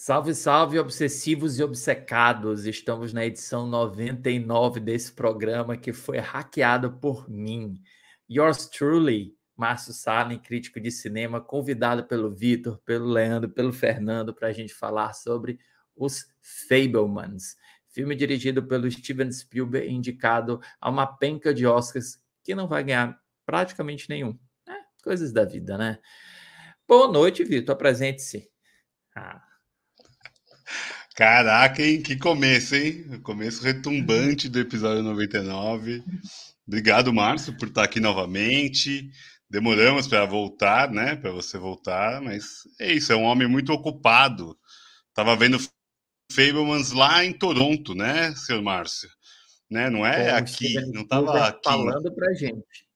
Salve, salve, obsessivos e obcecados! Estamos na edição 99 desse programa que foi hackeado por mim. Yours truly, Márcio Salem, crítico de cinema, convidado pelo Vitor, pelo Leandro, pelo Fernando, para a gente falar sobre os Fablemans, filme dirigido pelo Steven Spielberg, indicado a uma penca de Oscars que não vai ganhar praticamente nenhum. É, coisas da vida, né? Boa noite, Vitor. Apresente-se. Ah. Caraca, hein? Que começo, hein? começo retumbante do episódio 99. Obrigado, Márcio, por estar aqui novamente. Demoramos para voltar, né? Para você voltar, mas é isso, é um homem muito ocupado. Tava vendo Fablemans lá em Toronto, né, senhor Márcio? Né? Não é Bom, aqui, não estava aqui. Falando para gente.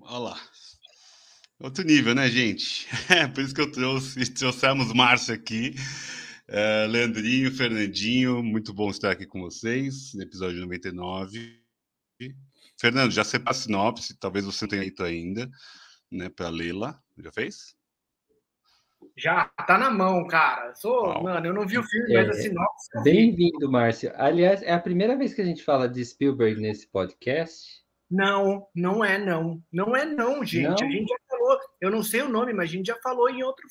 Olha lá. Outro nível, né, gente? É por isso que eu trouxe, trouxemos Márcio aqui. Uh, Leandrinho, Fernandinho, muito bom estar aqui com vocês no episódio 99. Fernando, já separa a sinopse, talvez você não tenha feito ainda, né, para lê-la. Já fez? Já, tá na mão, cara. Sou, mano, eu não vi o filme, é, mas a sinopse. Bem-vindo, Márcio. Aliás, é a primeira vez que a gente fala de Spielberg nesse podcast. Não, não é não. Não é não, gente. Não? A gente já eu não sei o nome, mas a gente já falou em outro.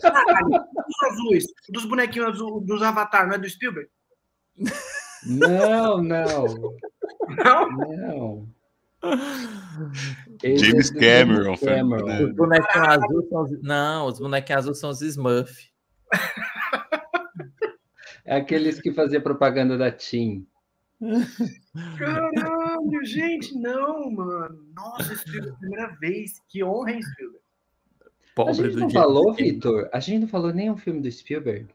Caralho, os azuis, dos bonequinhos azul, dos Avatar, não é do Spielberg? Não, não. Não? Não. Esse James é Cameron. Cameron. Né? Os bonequinhos azuis são os... Não, os bonequinhos azuis são os Smurf. É aqueles que faziam propaganda da TIM. Caralho, gente, não, mano. Nossa, esse é a primeira vez. Que honra, hein, Spielberg? Pobre a gente não falou, Vitor? A gente não falou nem um filme do Spielberg.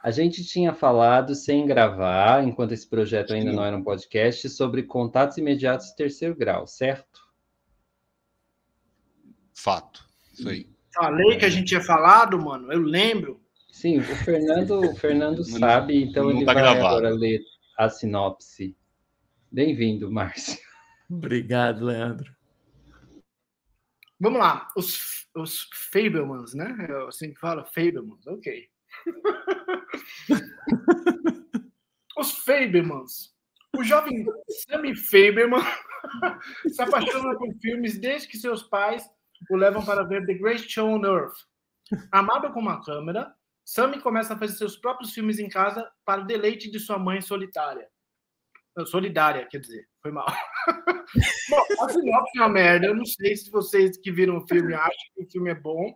A gente tinha falado sem gravar, enquanto esse projeto ainda não era um podcast, sobre contatos imediatos de terceiro grau, certo? Fato. Isso aí. Falei que a gente tinha falado, mano. Eu lembro. Sim, o Fernando, o Fernando sabe, então ele tá vai gravado. agora ler a sinopse. Bem-vindo, Márcio. Obrigado, Leandro. Vamos lá, os, os Fablemans, né? É assim que fala, Fablemans, ok. os Fablemans. O jovem Sammy Faberman se apaixona por filmes desde que seus pais o levam para ver The Great Show on Earth. Amado com uma câmera, Sammy começa a fazer seus próprios filmes em casa para o deleite de sua mãe solitária. Solidária, quer dizer, foi mal. bom, a sinopse é uma merda. Eu não sei se vocês que viram o filme acham que o filme é bom,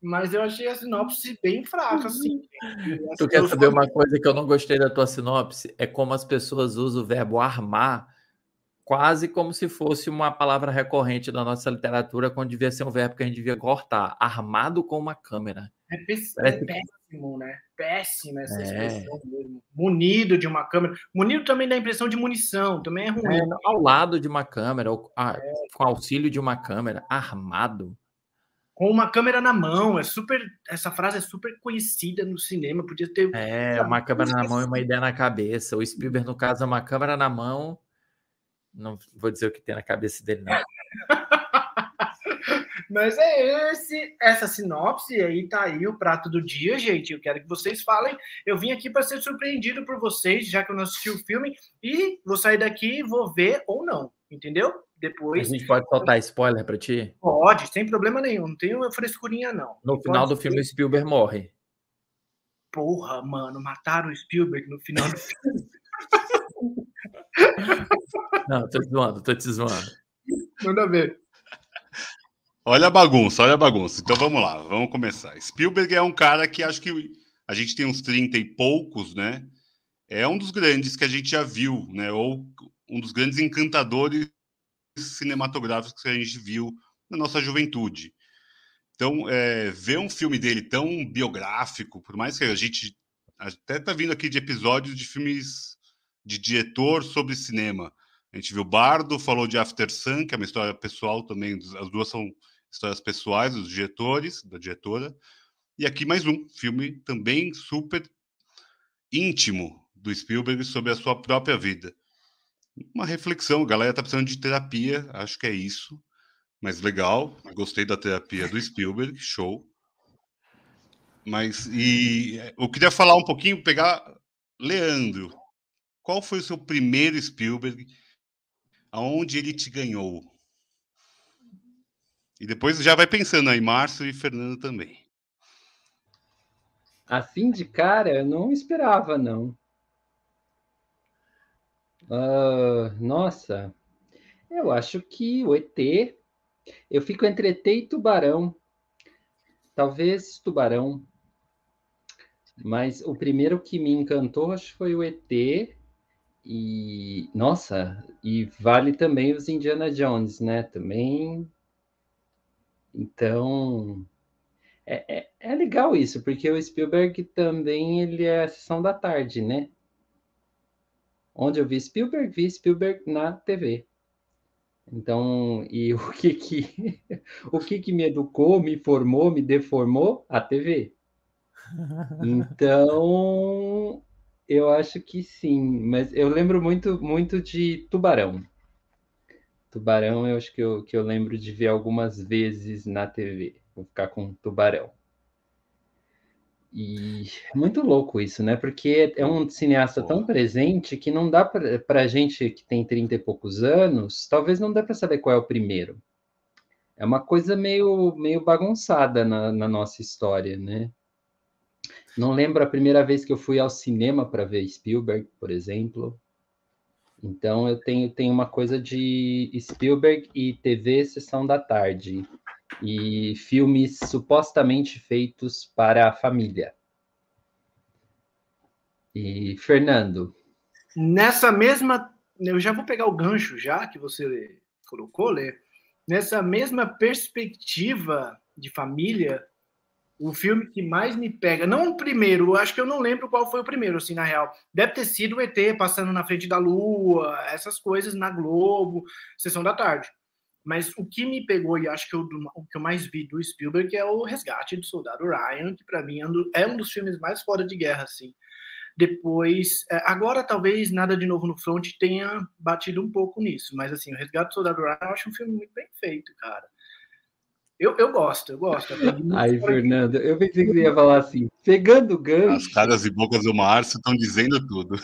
mas eu achei a sinopse bem fraca, assim. Tu quer saber uma coisa que eu não gostei da tua sinopse? É como as pessoas usam o verbo armar quase como se fosse uma palavra recorrente da nossa literatura, quando devia ser um verbo que a gente devia cortar. Armado com uma câmera. É, é péssimo, né? Péssima essa é. expressão mesmo. Munido de uma câmera. Munido também dá a impressão de munição, também é ruim. É, ao lado de uma câmera, ou, ah, é. com auxílio de uma câmera, armado. Com uma câmera na mão, é super. Essa frase é super conhecida no cinema. Podia ter. É, uma câmera na mão e uma ideia na cabeça. O Spielberg, no caso, é uma câmera na mão. Não vou dizer o que tem na cabeça dele, não. Mas é esse, essa sinopse aí tá aí o prato do dia, gente. Eu quero que vocês falem. Eu vim aqui para ser surpreendido por vocês, já que eu não assisti o filme, e vou sair daqui e vou ver ou não, entendeu? Depois. A gente pode soltar spoiler para ti? Pode, sem problema nenhum. Não tenho frescurinha, não. No final do filme, o Spielberg morre. Porra, mano, mataram o Spielberg no final do filme. não, tô te zoando, tô te zoando. Manda ver. Olha a bagunça, olha a bagunça. Então vamos lá, vamos começar. Spielberg é um cara que acho que a gente tem uns 30 e poucos, né? É um dos grandes que a gente já viu, né? Ou um dos grandes encantadores cinematográficos que a gente viu na nossa juventude. Então, é, ver um filme dele tão biográfico, por mais que a gente até tá vindo aqui de episódios de filmes de diretor sobre cinema. A gente viu Bardo, falou de After Sun, que é uma história pessoal também, as duas são histórias pessoais dos diretores, da diretora. E aqui mais um filme também super íntimo do Spielberg sobre a sua própria vida. Uma reflexão, a galera tá precisando de terapia, acho que é isso. Mas legal, gostei da terapia do Spielberg, show. Mas e eu queria falar um pouquinho, pegar Leandro. Qual foi o seu primeiro Spielberg? Aonde ele te ganhou? E depois já vai pensando aí, Márcio e Fernando também. Assim de cara, eu não esperava, não. Uh, nossa, eu acho que o ET. Eu fico entre ET e Tubarão. Talvez Tubarão. Mas o primeiro que me encantou, acho que foi o ET. E, nossa, e vale também os Indiana Jones, né? Também. Então, é, é, é, legal isso, porque o Spielberg também ele é a sessão da tarde, né? Onde eu vi Spielberg, vi Spielberg na TV. Então, e o que que o que que me educou, me formou, me deformou? A TV. Então, eu acho que sim, mas eu lembro muito muito de Tubarão. Tubarão, eu acho que eu, que eu lembro de ver algumas vezes na TV. Vou ficar com Tubarão. E é muito louco isso, né? Porque é um cineasta tão presente que não dá para a gente que tem 30 e poucos anos, talvez não dê para saber qual é o primeiro. É uma coisa meio, meio bagunçada na, na nossa história, né? Não lembro a primeira vez que eu fui ao cinema para ver Spielberg, por exemplo. Então eu tenho, tenho uma coisa de Spielberg e TV Sessão da Tarde e filmes supostamente feitos para a família. E Fernando. Nessa mesma. Eu já vou pegar o gancho já que você colocou, Lê. Nessa mesma perspectiva de família, o filme que mais me pega, não o primeiro, acho que eu não lembro qual foi o primeiro, assim, na real. Deve ter sido o ET passando na frente da Lua, essas coisas na Globo, Sessão da Tarde. Mas o que me pegou, e acho que eu, o que eu mais vi do Spielberg, é o Resgate do Soldado Ryan, que para mim é um, é um, dos filmes mais fora de guerra, assim. Depois, é, agora talvez Nada de Novo no Front tenha batido um pouco nisso, mas assim, o Resgate do Soldado Ryan eu acho um filme muito bem feito, cara. Eu, eu gosto, eu gosto. Aí, Fernando, eu pensei que você ia falar assim, pegando gancho. As caras e bocas do Márcio estão dizendo tudo.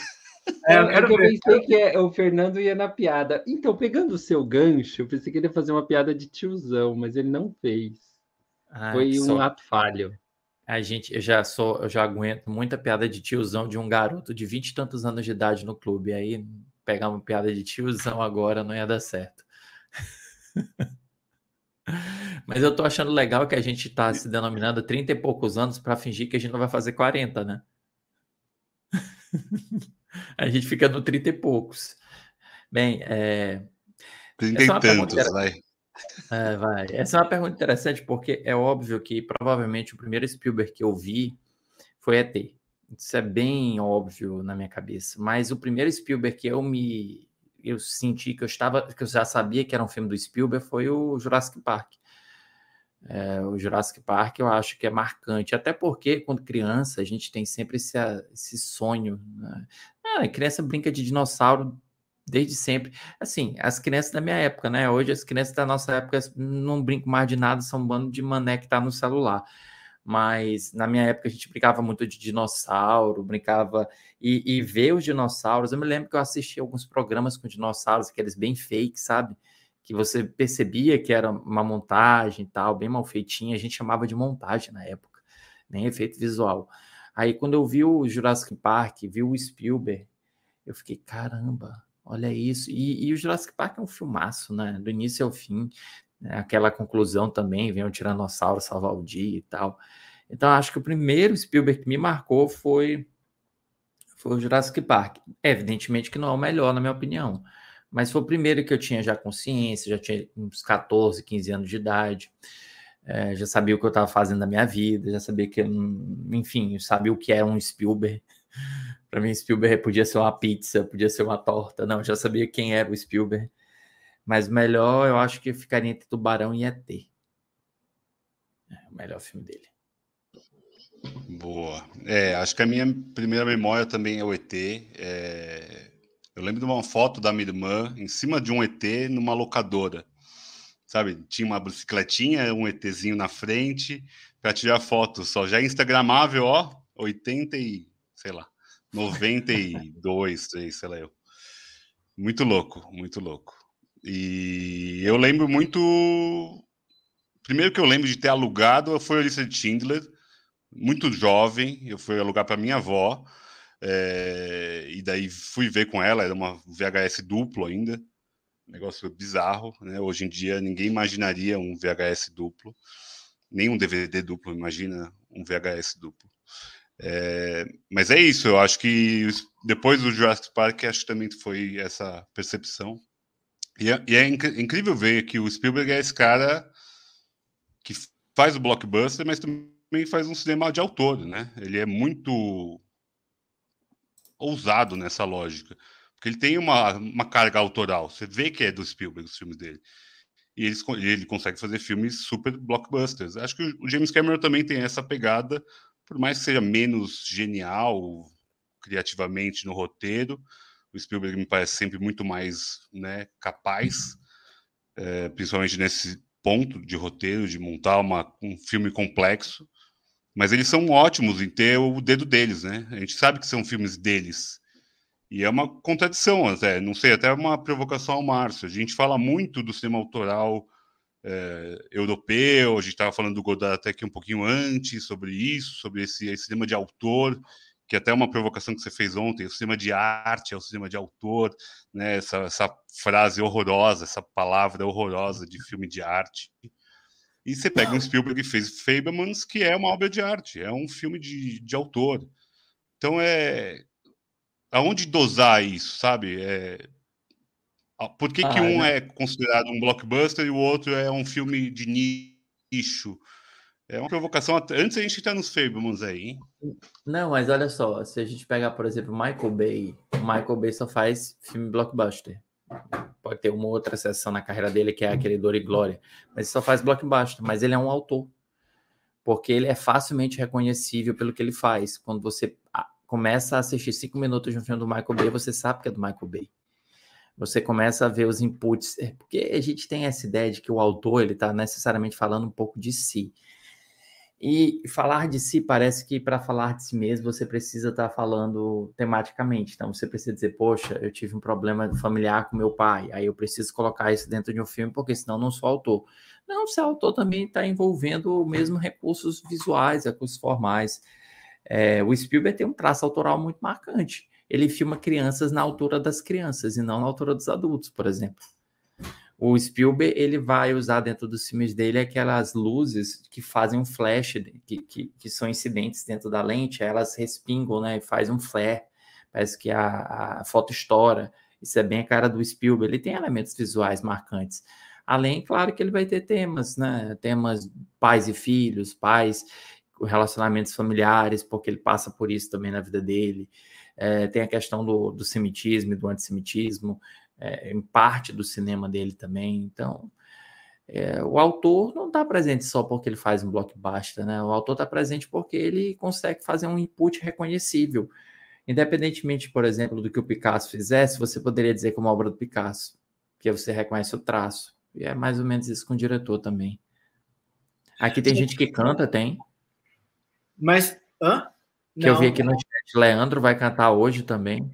É, eu, é eu pensei que é, o Fernando ia na piada. Então, pegando o seu gancho, eu pensei que ele ia fazer uma piada de tiozão, mas ele não fez. Ah, Foi um só... ato falho. A gente, eu já sou, eu já aguento muita piada de tiozão de um garoto de vinte e tantos anos de idade no clube. Aí pegar uma piada de tiozão agora não ia dar certo. Mas eu tô achando legal que a gente tá se denominando 30 e poucos anos para fingir que a gente não vai fazer 40, né? a gente fica no 30 e poucos. Bem, é. 30 é e tantos, vai. É, vai. Essa é uma pergunta interessante, porque é óbvio que provavelmente o primeiro Spielberg que eu vi foi ET. Isso é bem óbvio na minha cabeça. Mas o primeiro Spielberg que eu me eu senti que eu estava, que eu já sabia que era um filme do Spielberg foi o Jurassic Park. É, o Jurassic Park eu acho que é marcante, até porque quando criança a gente tem sempre esse, esse sonho. Né? Ah, a criança brinca de dinossauro desde sempre. Assim, as crianças da minha época, né? Hoje as crianças da nossa época não brincam mais de nada, são um bando de mané que tá no celular. Mas na minha época a gente brincava muito de dinossauro, brincava e, e ver os dinossauros. Eu me lembro que eu assisti alguns programas com dinossauros, aqueles bem fake, sabe? Que você percebia que era uma montagem e tal, bem mal feitinha, a gente chamava de montagem na época, nem efeito visual. Aí quando eu vi o Jurassic Park, vi o Spielberg, eu fiquei, caramba, olha isso. E, e o Jurassic Park é um filmaço, né? Do início ao fim, né? aquela conclusão também, vem o Tiranossauro salvar o dia e tal. Então acho que o primeiro Spielberg que me marcou foi, foi o Jurassic Park. Evidentemente que não é o melhor, na minha opinião mas foi o primeiro que eu tinha já consciência, já tinha uns 14, 15 anos de idade, é, já sabia o que eu estava fazendo na minha vida, já sabia que, enfim, eu sabia o que era um Spielberg. Para mim, Spielberg podia ser uma pizza, podia ser uma torta, não, já sabia quem era o Spielberg. Mas melhor, eu acho que ficaria entre Tubarão e ET. É o melhor filme dele. Boa. É, acho que a minha primeira memória também é o ET. É... Eu lembro de uma foto da minha irmã em cima de um ET numa locadora. sabe? Tinha uma bicicletinha, um ETzinho na frente para tirar foto só. Já é instagramável, ó, 80 e, sei lá, 92, 3, sei lá eu. Muito louco, muito louco. E eu lembro muito. Primeiro que eu lembro de ter alugado foi a lista de Schindler, muito jovem. Eu fui alugar para minha avó. É... e daí fui ver com ela, era uma VHS duplo ainda negócio bizarro, né? Hoje em dia ninguém imaginaria um VHS duplo, nem um DVD duplo, imagina um VHS duplo. É, mas é isso, eu acho que depois do Jurassic Park, acho que também foi essa percepção. E é, e é inc incrível ver que o Spielberg é esse cara que faz o blockbuster, mas também faz um cinema de autor, né? Ele é muito ousado nessa lógica. Porque ele tem uma, uma carga autoral. Você vê que é do Spielberg os filmes dele. E ele, ele consegue fazer filmes super blockbusters. Acho que o James Cameron também tem essa pegada, por mais que seja menos genial criativamente no roteiro. O Spielberg me parece sempre muito mais né, capaz, é, principalmente nesse ponto de roteiro, de montar uma, um filme complexo. Mas eles são ótimos em ter o dedo deles, né? A gente sabe que são filmes deles. E é uma contradição, até, não sei, até uma provocação ao Márcio. A gente fala muito do cinema autoral é, europeu, a gente estava falando do Godard até aqui um pouquinho antes sobre isso, sobre esse, esse cinema de autor, que até é uma provocação que você fez ontem, o cinema de arte é o cinema de autor, né? essa, essa frase horrorosa, essa palavra horrorosa de filme de arte. E você pega um Spielberg que fez Fablemans, que é uma obra de arte, é um filme de, de autor. Então é aonde dosar isso, sabe? É... Por que, ah, que um né? é considerado um blockbuster e o outro é um filme de nicho? É uma provocação. Antes a gente está nos Fablemans aí, hein? Não, mas olha só, se a gente pegar, por exemplo, Michael Bay, Michael Bay só faz filme blockbuster. Pode ter uma outra sessão na carreira dele que é aquele Dor e Glória, mas só faz blockbuster. Mas ele é um autor, porque ele é facilmente reconhecível pelo que ele faz. Quando você começa a assistir cinco minutos de um filme do Michael Bay, você sabe que é do Michael Bay. Você começa a ver os inputs, é porque a gente tem essa ideia de que o autor ele está necessariamente falando um pouco de si. E falar de si parece que para falar de si mesmo você precisa estar tá falando tematicamente. Então você precisa dizer, poxa, eu tive um problema familiar com meu pai, aí eu preciso colocar isso dentro de um filme porque senão não sou autor. Não, ser autor também está envolvendo mesmo recursos visuais, recursos formais. É, o Spielberg tem um traço autoral muito marcante. Ele filma crianças na altura das crianças e não na altura dos adultos, por exemplo. O Spielberg ele vai usar dentro dos filmes dele aquelas luzes que fazem um flash, que, que, que são incidentes dentro da lente, elas respingam, né? E faz um flare. Parece que a, a foto estoura. Isso é bem a cara do Spielberg. Ele tem elementos visuais marcantes. Além, claro, que ele vai ter temas, né? Temas pais e filhos, pais relacionamentos familiares, porque ele passa por isso também na vida dele. É, tem a questão do, do semitismo e do antissemitismo, é, em parte do cinema dele também. Então, é, o autor não está presente só porque ele faz um blockbuster, né? O autor está presente porque ele consegue fazer um input reconhecível. Independentemente, por exemplo, do que o Picasso fizesse, você poderia dizer como obra do Picasso, que você reconhece o traço. E é mais ou menos isso com o diretor também. Aqui tem gente que canta, tem. Mas. Hã? Que não. eu vi aqui no chat. Leandro vai cantar hoje também.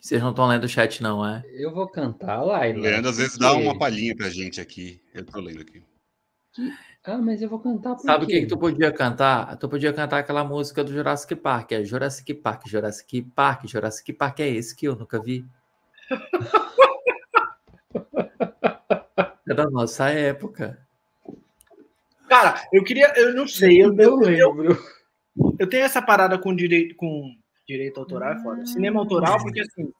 Vocês não estão lendo o chat, não, é? Eu vou cantar lá. Leandro, às vezes, dá uma palhinha pra gente aqui. Eu tô lendo aqui. Ah, mas eu vou cantar por Sabe o que, que tu podia cantar? Tu podia cantar aquela música do Jurassic Park. É Jurassic Park, Jurassic Park, Jurassic Park. É esse que eu nunca vi. é da nossa época. Cara, eu queria. Eu não sei. Eu, eu, lembro. Eu, eu, tenho essa parada com direito, com direito autoral, é foda. Cinema autoral, porque assim.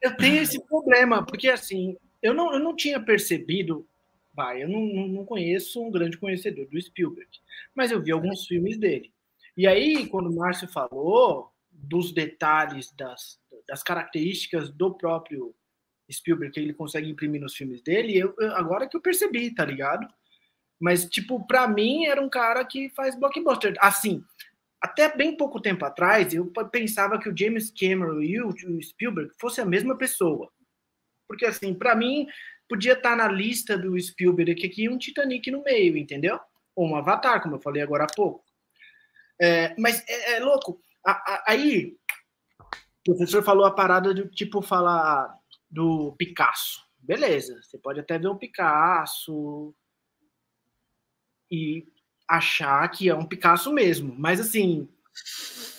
Eu tenho esse problema, porque assim, eu não, eu não tinha percebido. Vai, eu não, não conheço um grande conhecedor do Spielberg, mas eu vi alguns filmes dele. E aí, quando o Márcio falou dos detalhes, das, das características do próprio Spielberg que ele consegue imprimir nos filmes dele, eu, eu, agora que eu percebi, tá ligado? Mas, tipo, para mim era um cara que faz blockbuster. Assim, até bem pouco tempo atrás, eu pensava que o James Cameron e o Spielberg fossem a mesma pessoa. Porque, assim, para mim, podia estar tá na lista do Spielberg aqui um Titanic no meio, entendeu? Ou um Avatar, como eu falei agora há pouco. É, mas é, é louco. A, a, aí, o professor falou a parada do tipo falar do Picasso. Beleza, você pode até ver um Picasso e achar que é um Picasso mesmo, mas assim,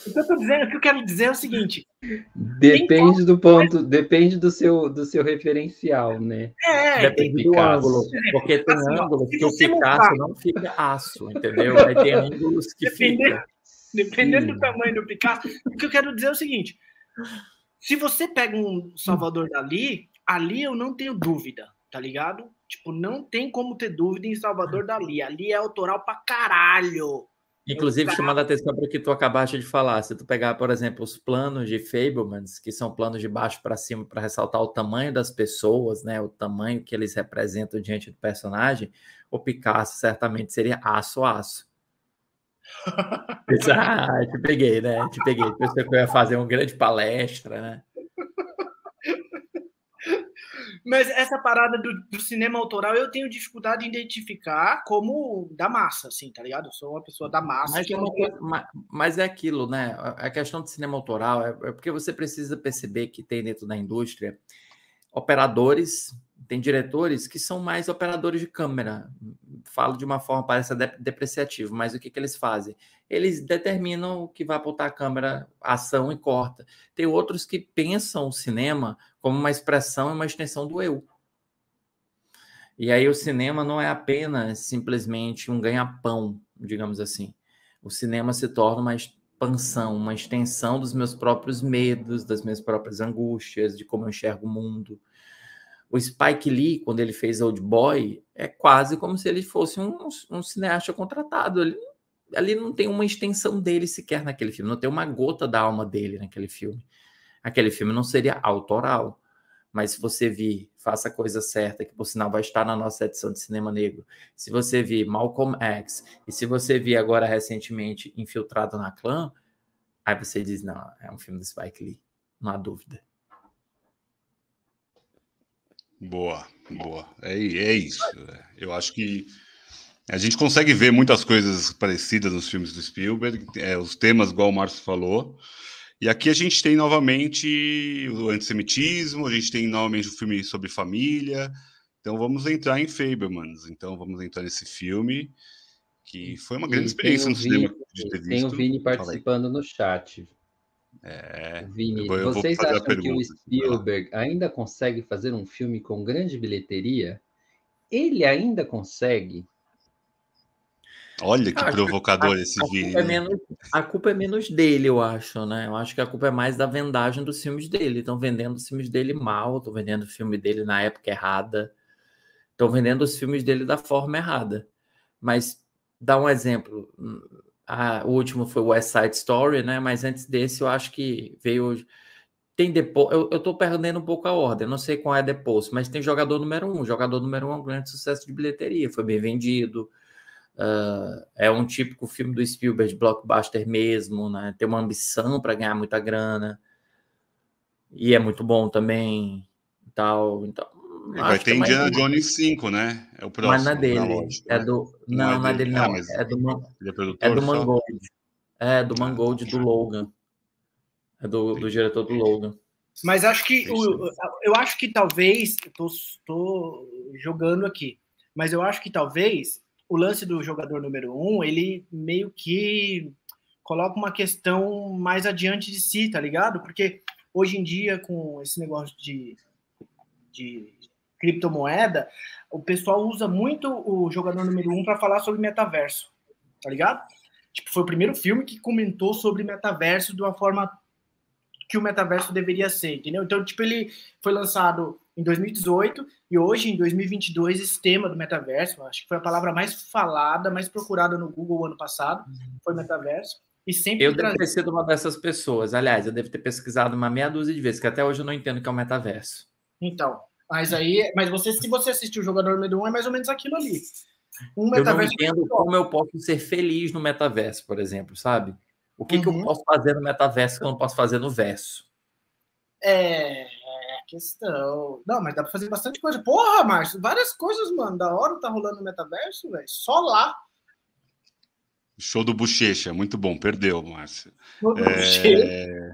o que eu tô dizendo, o que eu quero dizer é o seguinte. Depende do ponto, depende do seu, do seu referencial, né? É, depende do ângulo. Porque tem assim, ângulos que o Picasso não fica aço, entendeu? Aí tem ângulos que dependendo, fica. Dependendo Sim. do tamanho do Picasso. O que eu quero dizer é o seguinte: se você pega um Salvador Dali, ali eu não tenho dúvida, tá ligado? Tipo, não tem como ter dúvida em Salvador Dali. Ali é autoral pra caralho. Inclusive, é chamando a atenção para o que tu acabaste de falar, se tu pegar, por exemplo, os planos de Fablemans, que são planos de baixo para cima para ressaltar o tamanho das pessoas, né, o tamanho que eles representam diante do personagem, o Picasso certamente seria aço aço. ah, te peguei, né? Te peguei. Pensei que eu ia fazer uma grande palestra, né? Mas essa parada do, do, cinema autoral eu tenho dificuldade em identificar como da massa, assim, tá ligado? Eu sou uma pessoa da massa. Mas, é, mas, mas é aquilo, né? A questão do cinema autoral é, é porque você precisa perceber que tem dentro da indústria operadores tem diretores que são mais operadores de câmera. Falo de uma forma parece depreciativa, mas o que, que eles fazem? Eles determinam o que vai apontar a câmera, ação e corta. Tem outros que pensam o cinema como uma expressão e uma extensão do eu. E aí o cinema não é apenas simplesmente um ganha-pão, digamos assim. O cinema se torna uma expansão, uma extensão dos meus próprios medos, das minhas próprias angústias, de como eu enxergo o mundo o Spike Lee, quando ele fez Old Boy, é quase como se ele fosse um, um cineasta contratado. Ele, ali não tem uma extensão dele sequer naquele filme, não tem uma gota da alma dele naquele filme. Aquele filme não seria autoral. Mas se você vir, faça a coisa certa, que por sinal vai estar na nossa edição de Cinema Negro. Se você vir Malcolm X, e se você vir agora recentemente Infiltrado na Clã, aí você diz: não, é um filme do Spike Lee, não há dúvida. Boa, boa. É, é isso. Eu acho que a gente consegue ver muitas coisas parecidas nos filmes do Spielberg, é, os temas, igual o Márcio falou. E aqui a gente tem novamente o antissemitismo, a gente tem novamente o filme sobre família. Então vamos entrar em Fabermans. Então vamos entrar nesse filme, que foi uma grande experiência no cinema de ter visto. Tem o Vini participando no chat. É, Vini, eu eu vocês acham que o Spielberg ainda consegue fazer um filme com grande bilheteria? Ele ainda consegue? Olha que provocador esse vídeo. É menos, a culpa é menos dele, eu acho, né? Eu acho que a culpa é mais da vendagem dos filmes dele. Estão vendendo os filmes dele mal, estão vendendo o filme dele na época errada, estão vendendo os filmes dele da forma errada. Mas dá um exemplo a, o último foi West Side Story, né? Mas antes desse, eu acho que veio. Tem depois. Eu, eu tô perdendo um pouco a ordem, não sei qual é depois, mas tem jogador número um. Jogador número um é um grande sucesso de bilheteria, foi bem vendido. Uh, é um típico filme do Spielberg, blockbuster mesmo, né? Tem uma ambição para ganhar muita grana. E é muito bom também. Tal. Então, vai ter é Indiana Jones 5, né? É o próximo. Mas na dele. Lógica, é né? do. Não, não, é, é dele, não. Ah, é do, Man... é, é do Mangold. É, do Mangold do Logan. É do, do diretor do Logan. Mas acho que o, eu acho que talvez estou jogando aqui, mas eu acho que talvez o lance do jogador número um ele meio que coloca uma questão mais adiante de si, tá ligado? Porque hoje em dia com esse negócio de, de criptomoeda, o pessoal usa muito o jogador número um para falar sobre metaverso, tá ligado? Tipo, foi o primeiro filme que comentou sobre metaverso de uma forma que o metaverso deveria ser, entendeu? Então, tipo, ele foi lançado em 2018 e hoje, em 2022, esse tema do metaverso, acho que foi a palavra mais falada, mais procurada no Google ano passado, foi metaverso. E sempre eu devo ter sido uma dessas pessoas. Aliás, eu devo ter pesquisado uma meia dúzia de vezes, que até hoje eu não entendo o que é o metaverso. Então, mas aí, mas você, se você assistir o jogador número um, é mais ou menos aquilo ali. Um eu não entendo como eu posso ser feliz no metaverso, por exemplo, sabe? O que, uhum. que eu uhum. posso fazer no metaverso que eu não posso fazer no verso? É, é questão. Não, mas dá pra fazer bastante coisa. Porra, Márcio, várias coisas, mano. Da hora tá rolando no metaverso, velho. Só lá. Show do Bochecha, muito bom. Perdeu, Márcio. É...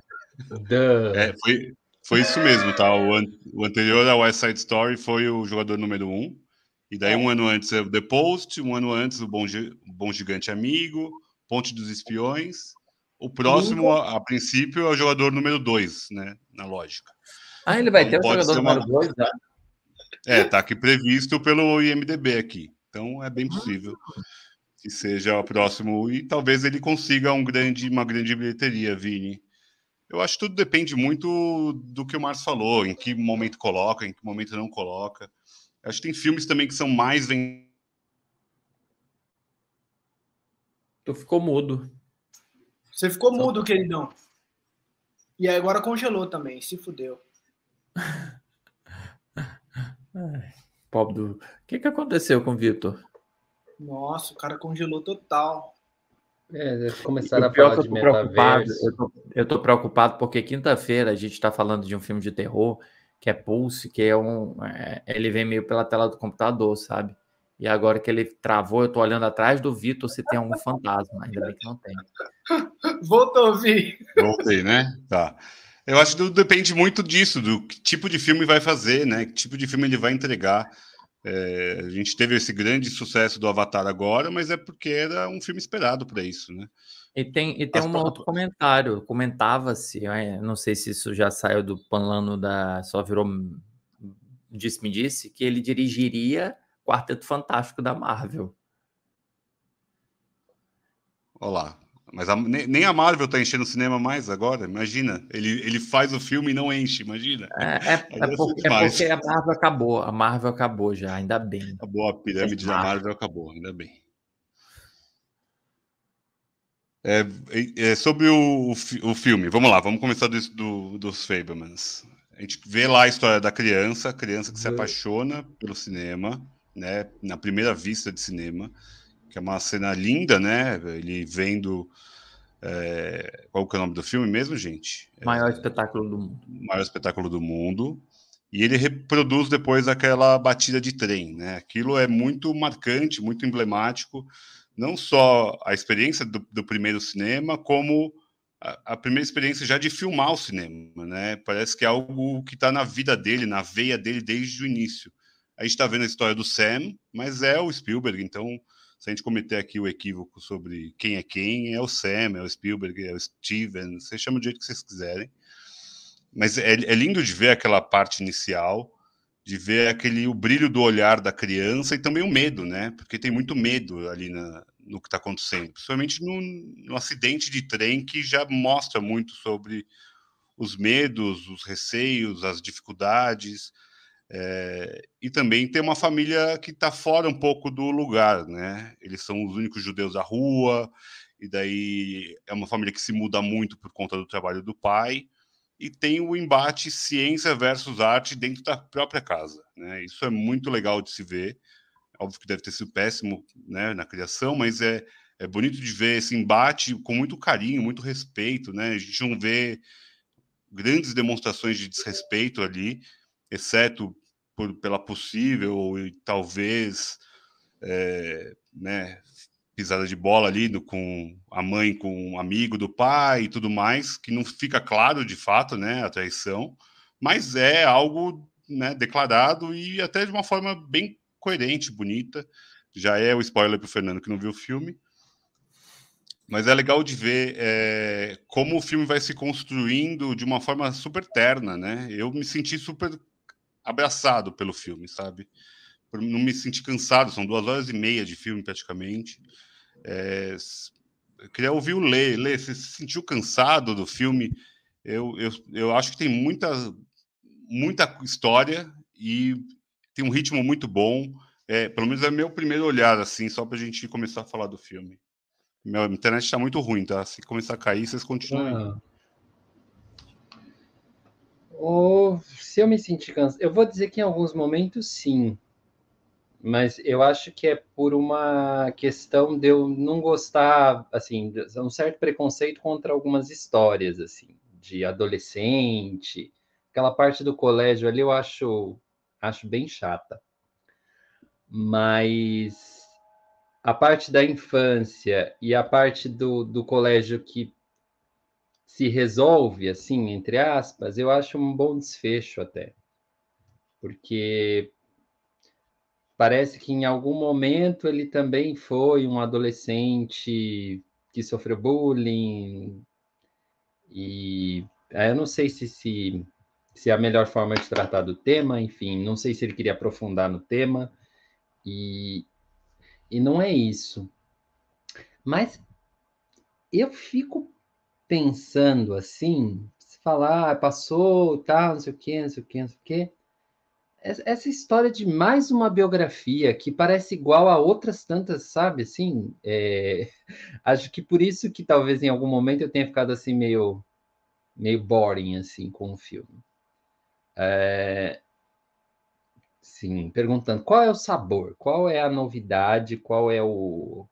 é... foi, foi isso mesmo, tá? O, an... o anterior ao West Side Story foi o jogador número um. E daí, um ano antes, é o The Post. Um ano antes, o Bom, G... Bom Gigante Amigo. Ponte dos Espiões. O próximo, a, a princípio, é o jogador número dois, né? Na lógica. Ah, ele vai então, ter o jogador número 2, né? É, tá aqui previsto pelo IMDB aqui. Então é bem possível que seja o próximo e talvez ele consiga um grande, uma grande bilheteria, Vini. Eu acho que tudo depende muito do que o Márcio falou, em que momento coloca, em que momento não coloca. Eu acho que tem filmes também que são mais Tu ficou mudo. Você ficou mudo, queridão. E aí agora congelou também, se fudeu. Pobre do. O que, que aconteceu com o Vitor? Nossa, o cara congelou total. É, começaram a falar de metaverso. Eu tô, eu tô preocupado porque quinta-feira a gente está falando de um filme de terror que é Pulse, que é um. É, ele vem meio pela tela do computador, sabe? E agora que ele travou, eu tô olhando atrás do Vitor se tem algum fantasma. Ainda bem que não tem. Voltou ouvir. Voltei, né? Tá. Eu acho que depende muito disso, do que tipo de filme vai fazer, né? Que tipo de filme ele vai entregar. É, a gente teve esse grande sucesso do Avatar agora, mas é porque era um filme esperado para isso, né? E tem, e tem um outro comentário. Comentava-se, é, não sei se isso já saiu do plano da. Só virou. Disse-me disse que ele dirigiria Quarteto Fantástico da Marvel. Olá, mas a, nem a Marvel tá enchendo o cinema mais agora, imagina. Ele, ele faz o filme e não enche, imagina. É, é, é, porque, é porque, a Marvel acabou. A Marvel acabou já, ainda bem. Acabou a pirâmide da Marvel, acabou, ainda bem. É, é, sobre o, o filme, vamos lá, vamos começar do, do, dos Fablemans. A gente vê lá a história da criança, a criança que se apaixona pelo cinema, né, na primeira vista de cinema que é uma cena linda, né? Ele vendo. É, qual que é o nome do filme mesmo, gente? É, maior espetáculo do mundo. Maior espetáculo do mundo. E ele reproduz depois aquela batida de trem, né? Aquilo é muito marcante, muito emblemático, não só a experiência do, do primeiro cinema, como a, a, primeira experiência já de filmar o cinema, né? Parece que é algo que está na vida dele, na veia dele desde o início. A gente está vendo a história do Sam, mas é o Spielberg, então se a gente cometer aqui o equívoco sobre quem é quem, é o Sam, é o Spielberg, é o Steven, vocês chamam do jeito que vocês quiserem. Mas é, é lindo de ver aquela parte inicial, de ver aquele o brilho do olhar da criança e também o medo, né? Porque tem muito medo ali na, no que está acontecendo, principalmente no, no acidente de trem que já mostra muito sobre os medos, os receios, as dificuldades é, e também tem uma família que está fora um pouco do lugar, né? Eles são os únicos judeus da rua, e daí é uma família que se muda muito por conta do trabalho do pai, e tem o embate ciência versus arte dentro da própria casa, né? Isso é muito legal de se ver. Óbvio que deve ter sido péssimo né, na criação, mas é, é bonito de ver esse embate com muito carinho, muito respeito, né? A gente não vê grandes demonstrações de desrespeito ali, exceto por, pela possível e talvez é, né, pisada de bola ali no, com a mãe com um amigo do pai e tudo mais, que não fica claro de fato né, a traição, mas é algo né, declarado e até de uma forma bem coerente, bonita. Já é o spoiler para o Fernando que não viu o filme. Mas é legal de ver é, como o filme vai se construindo de uma forma super terna, né? Eu me senti super abraçado pelo filme, sabe? Não me sentir cansado, são duas horas e meia de filme praticamente. É, eu queria ouvir o Lê. Lê, você se sentiu cansado do filme? Eu, eu, eu acho que tem muita, muita história e tem um ritmo muito bom. É, pelo menos é meu primeiro olhar, assim, só para a gente começar a falar do filme. Minha internet está muito ruim, tá? Se começar a cair, vocês continuam. Ah. Ou se eu me sentir cansado, eu vou dizer que em alguns momentos sim, mas eu acho que é por uma questão de eu não gostar, assim, um certo preconceito contra algumas histórias, assim, de adolescente, aquela parte do colégio ali eu acho, acho bem chata. Mas a parte da infância e a parte do, do colégio que se resolve, assim, entre aspas, eu acho um bom desfecho até. Porque parece que em algum momento ele também foi um adolescente que sofreu bullying. E eu não sei se, se, se é a melhor forma de tratar do tema, enfim, não sei se ele queria aprofundar no tema. E, e não é isso. Mas eu fico pensando assim, se falar, ah, passou, tal, não sei o quê, não sei o quê, não sei o quê. Essa história de mais uma biografia que parece igual a outras tantas, sabe? Assim, é... acho que por isso que talvez em algum momento eu tenha ficado assim meio, meio boring assim com o filme. É... Sim, perguntando qual é o sabor, qual é a novidade, qual é o. O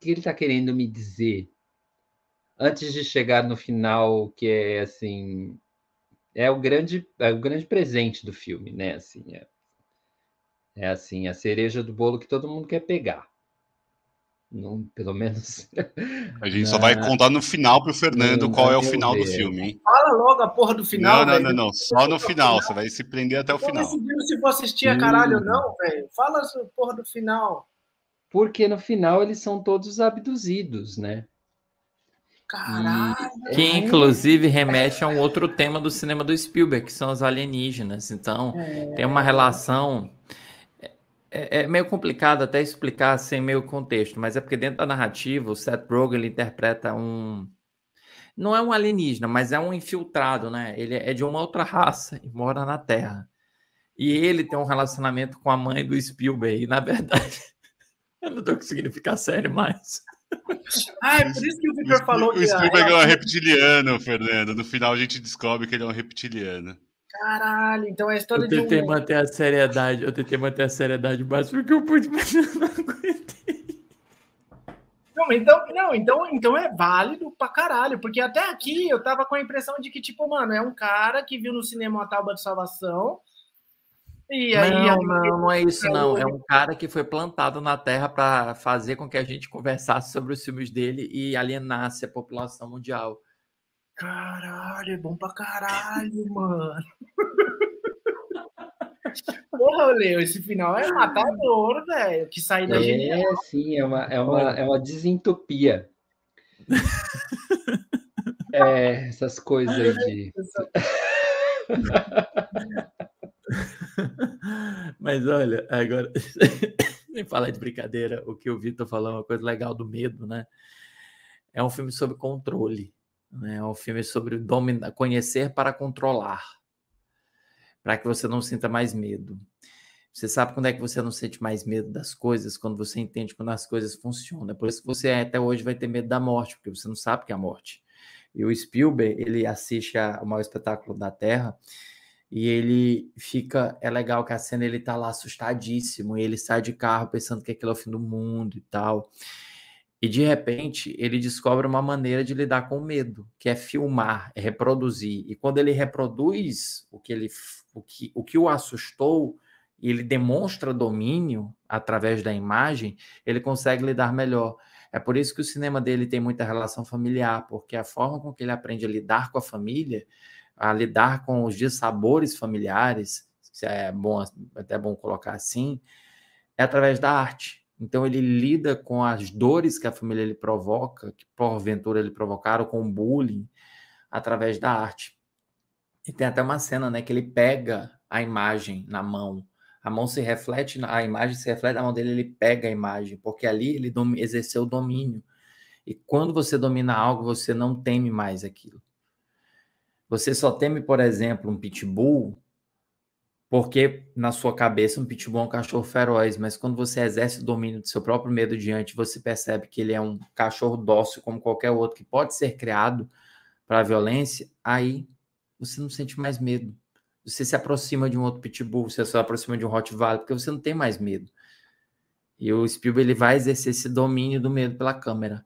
que ele está querendo me dizer antes de chegar no final, que é assim. É o grande, é o grande presente do filme, né? Assim, é, é assim, a cereja do bolo que todo mundo quer pegar. Não, pelo menos. A gente na... só vai contar no final pro Fernando qual é o final ver. do filme, hein? Fala logo a porra do final. Não, não, não, não, Só no final. Você vai se prender até o Tô final. decidindo se vou assistir a caralho ou não, velho. Fala a porra do final. Porque no final eles são todos abduzidos, né? Caralho. Que inclusive remete a um outro tema do cinema do Spielberg, que são os alienígenas. Então, é... tem uma relação é, é, meio complicado até explicar sem meio contexto, mas é porque dentro da narrativa o Seth Rogen ele interpreta um não é um alienígena, mas é um infiltrado, né? Ele é de uma outra raça e mora na Terra. E ele tem um relacionamento com a mãe do Spielberg. E na verdade, eu não tô conseguindo ficar sério mais. Ah, é por isso que o Victor falou o que. O Spielberg é um reptiliano, Fernando. No final a gente descobre que ele é um reptiliano. Caralho, então é a história eu de. Eu tentei um... manter a seriedade, eu tentei manter a seriedade mas porque eu pude, mas eu não aguentei. Não, então, não, então, então é válido pra caralho, porque até aqui eu tava com a impressão de que, tipo, mano, é um cara que viu no cinema uma tábua de salvação. E aí, não, não, não é isso, não. É um cara que foi plantado na Terra para fazer com que a gente conversasse sobre os filmes dele e alienasse a população mundial. Caralho, é bom pra caralho, mano. Porra, Leo, esse final é matador, velho. Que saída é, genial. É, sim, é uma, é uma, é uma desentupia. é, essas coisas aí de. Mas olha, agora, nem falar de brincadeira, o que o Vitor falou é uma coisa legal do medo, né? É um filme sobre controle. Né? É um filme sobre dominar, conhecer para controlar, para que você não sinta mais medo. Você sabe quando é que você não sente mais medo das coisas? Quando você entende quando as coisas funcionam. É por isso que você até hoje vai ter medo da morte, porque você não sabe que é a morte. E o Spielberg, ele assiste a, o maior espetáculo da Terra e ele fica. É legal que a cena ele tá lá assustadíssimo e ele sai de carro pensando que aquilo é o fim do mundo e tal. E de repente ele descobre uma maneira de lidar com o medo, que é filmar, é reproduzir. E quando ele reproduz o que ele o que o, que o assustou, e ele demonstra domínio através da imagem, ele consegue lidar melhor. É por isso que o cinema dele tem muita relação familiar, porque a forma com que ele aprende a lidar com a família, a lidar com os dissabores familiares, se é bom até bom colocar assim, é através da arte. Então ele lida com as dores que a família lhe provoca, que porventura lhe provocaram com bullying através da arte. E tem até uma cena, né, que ele pega a imagem na mão. A mão se reflete, a imagem se reflete na mão dele, ele pega a imagem, porque ali ele exerceu o domínio. E quando você domina algo, você não teme mais aquilo. Você só teme, por exemplo, um pitbull porque na sua cabeça um pitbull é um cachorro feroz, mas quando você exerce o domínio do seu próprio medo diante, você percebe que ele é um cachorro dócil como qualquer outro que pode ser criado para a violência, aí você não sente mais medo. Você se aproxima de um outro pitbull, você se aproxima de um Rottweiler, porque você não tem mais medo. E o Spielberg ele vai exercer esse domínio do medo pela câmera.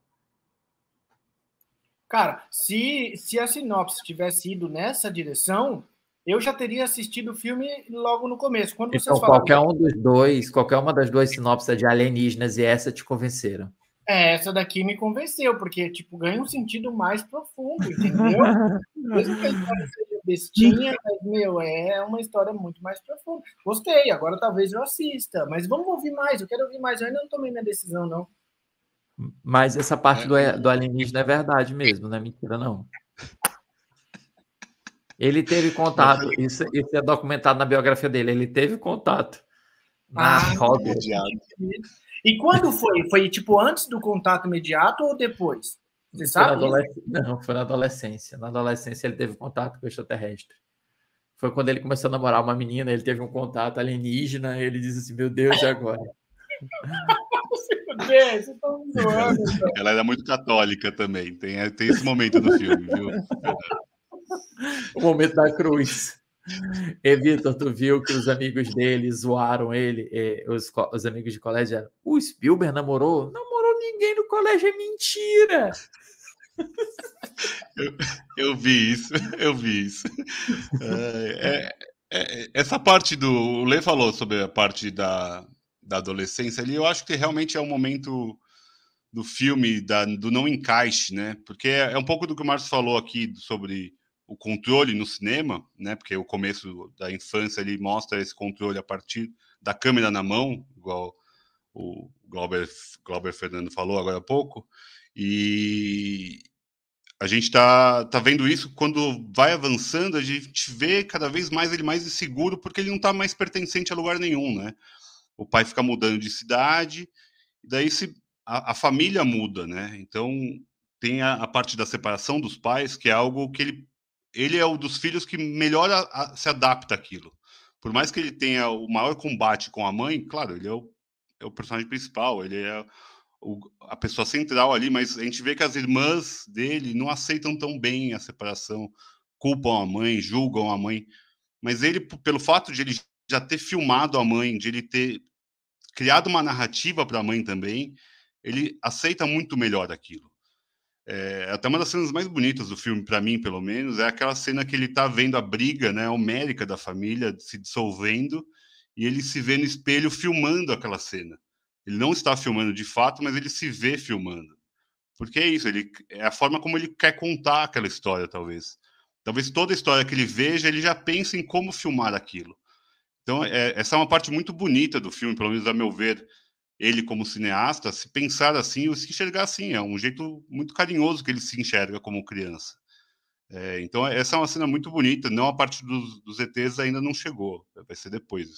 Cara, se, se a sinopse tivesse ido nessa direção, eu já teria assistido o filme logo no começo. Quando então, falaram... qualquer um dos dois, qualquer uma das duas sinopses de alienígenas e essa te convenceram. É, essa daqui me convenceu, porque tipo, ganha um sentido mais profundo, entendeu? Mesmo que a história seja bestinha, mas, meu, é uma história muito mais profunda. Gostei, agora talvez eu assista, mas vamos ouvir mais, eu quero ouvir mais, eu ainda não tomei minha decisão, não. Mas essa parte do, do alienígena é verdade mesmo, não é mentira, não. Ele teve contato, isso, isso é documentado na biografia dele, ele teve contato na ah, roda. E quando foi? Foi tipo antes do contato imediato ou depois? Você sabe? Não, foi na adolescência. Na adolescência ele teve contato com o extraterrestre. Foi quando ele começou a namorar uma menina, ele teve um contato alienígena, ele disse assim: Meu Deus, e agora? Ela era muito católica também. Tem, tem esse momento do filme, viu? o momento da cruz. E Vitor, tu viu que os amigos dele zoaram ele, os, os amigos de colégio o Spielberg namorou? Namorou ninguém no colégio, é mentira! Eu, eu vi isso, eu vi isso. É, é, é, essa parte do. O Lê falou sobre a parte da, da adolescência ali, eu acho que realmente é um momento do filme da, do não encaixe, né? Porque é, é um pouco do que o Márcio falou aqui sobre o controle no cinema, né? Porque o começo da infância ele mostra esse controle a partir da câmera na mão, igual o Glauber, Glauber Fernando falou agora há pouco. E a gente está tá vendo isso quando vai avançando, a gente vê cada vez mais ele mais inseguro porque ele não está mais pertencente a lugar nenhum, né? O pai fica mudando de cidade, e daí se a, a família muda, né? Então tem a, a, parte da separação dos pais, que é algo que ele ele é um dos filhos que melhor a, se adapta àquilo. Por mais que ele tenha o maior combate com a mãe, claro, ele é o, é o personagem principal, ele é o, a pessoa central ali, mas a gente vê que as irmãs dele não aceitam tão bem a separação, culpam a mãe, julgam a mãe. Mas ele, pelo fato de ele já ter filmado a mãe, de ele ter criado uma narrativa para a mãe também, ele aceita muito melhor aquilo. É, até uma das cenas mais bonitas do filme, para mim, pelo menos, é aquela cena que ele está vendo a briga né, homérica da família se dissolvendo e ele se vê no espelho filmando aquela cena. Ele não está filmando de fato, mas ele se vê filmando. Porque é isso, ele, é a forma como ele quer contar aquela história, talvez. Talvez toda história que ele veja, ele já pense em como filmar aquilo. Então, é, essa é uma parte muito bonita do filme, pelo menos a meu ver ele como cineasta, se pensar assim ou se enxergar assim. É um jeito muito carinhoso que ele se enxerga como criança. É, então, essa é uma cena muito bonita. Não a parte dos, dos ETs ainda não chegou, vai ser depois.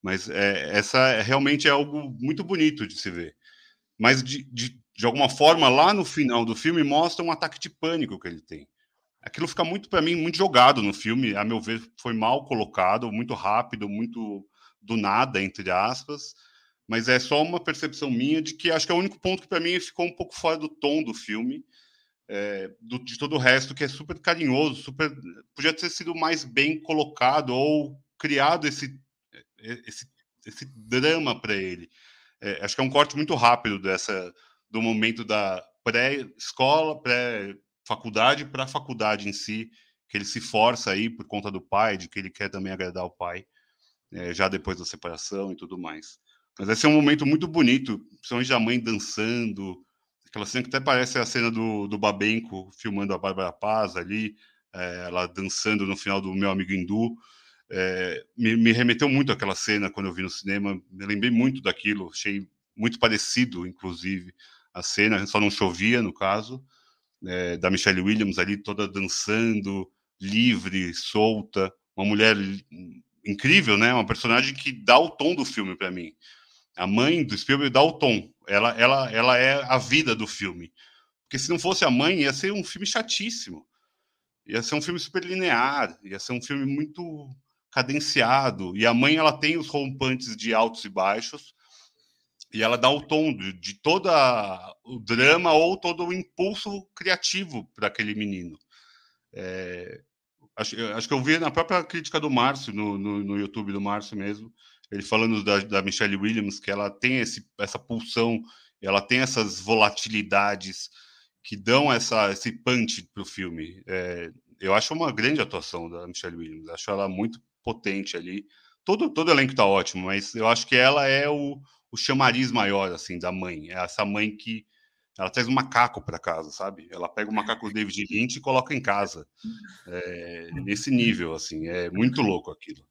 Mas é, essa realmente é algo muito bonito de se ver. Mas, de, de, de alguma forma, lá no final do filme, mostra um ataque de pânico que ele tem. Aquilo fica muito, para mim, muito jogado no filme. A meu ver, foi mal colocado, muito rápido, muito do nada, entre aspas mas é só uma percepção minha de que acho que é o único ponto que para mim ficou um pouco fora do tom do filme, é, do, de todo o resto, que é super carinhoso, super podia ter sido mais bem colocado ou criado esse, esse, esse drama para ele. É, acho que é um corte muito rápido dessa do momento da pré-escola, pré-faculdade para a faculdade em si, que ele se força aí por conta do pai, de que ele quer também agradar o pai, é, já depois da separação e tudo mais. Mas esse é um momento muito bonito, principalmente a mãe dançando, aquela cena que até parece a cena do, do Babenco filmando a Bárbara Paz ali, é, ela dançando no final do Meu Amigo Hindu. É, me, me, remeteu muito àquela cena quando eu vi no cinema, me lembrei muito daquilo, achei muito parecido, inclusive, a cena, só não chovia no caso, é, da Michelle Williams ali toda dançando, livre, solta, uma mulher incrível, né? Uma personagem que dá o tom do filme para mim. A mãe do Spielberg dá o tom. Ela, ela, ela é a vida do filme. Porque se não fosse a mãe, ia ser um filme chatíssimo. Ia ser um filme super linear, ia ser um filme muito cadenciado. E a mãe, ela tem os rompantes de altos e baixos, e ela dá o tom de, de todo o drama ou todo o impulso criativo para aquele menino. É, acho, acho, que eu vi na própria crítica do Márcio, no, no, no YouTube do Márcio mesmo, ele falando da, da Michelle Williams, que ela tem esse, essa pulsão, ela tem essas volatilidades que dão essa, esse punch para o filme. É, eu acho uma grande atuação da Michelle Williams. Acho ela muito potente ali. Todo, todo elenco tá ótimo, mas eu acho que ela é o, o chamariz maior, assim, da mãe. É essa mãe que ela traz um macaco para casa, sabe? Ela pega o macaco do David Lynch e coloca em casa. É, nesse nível, assim, é muito louco aquilo.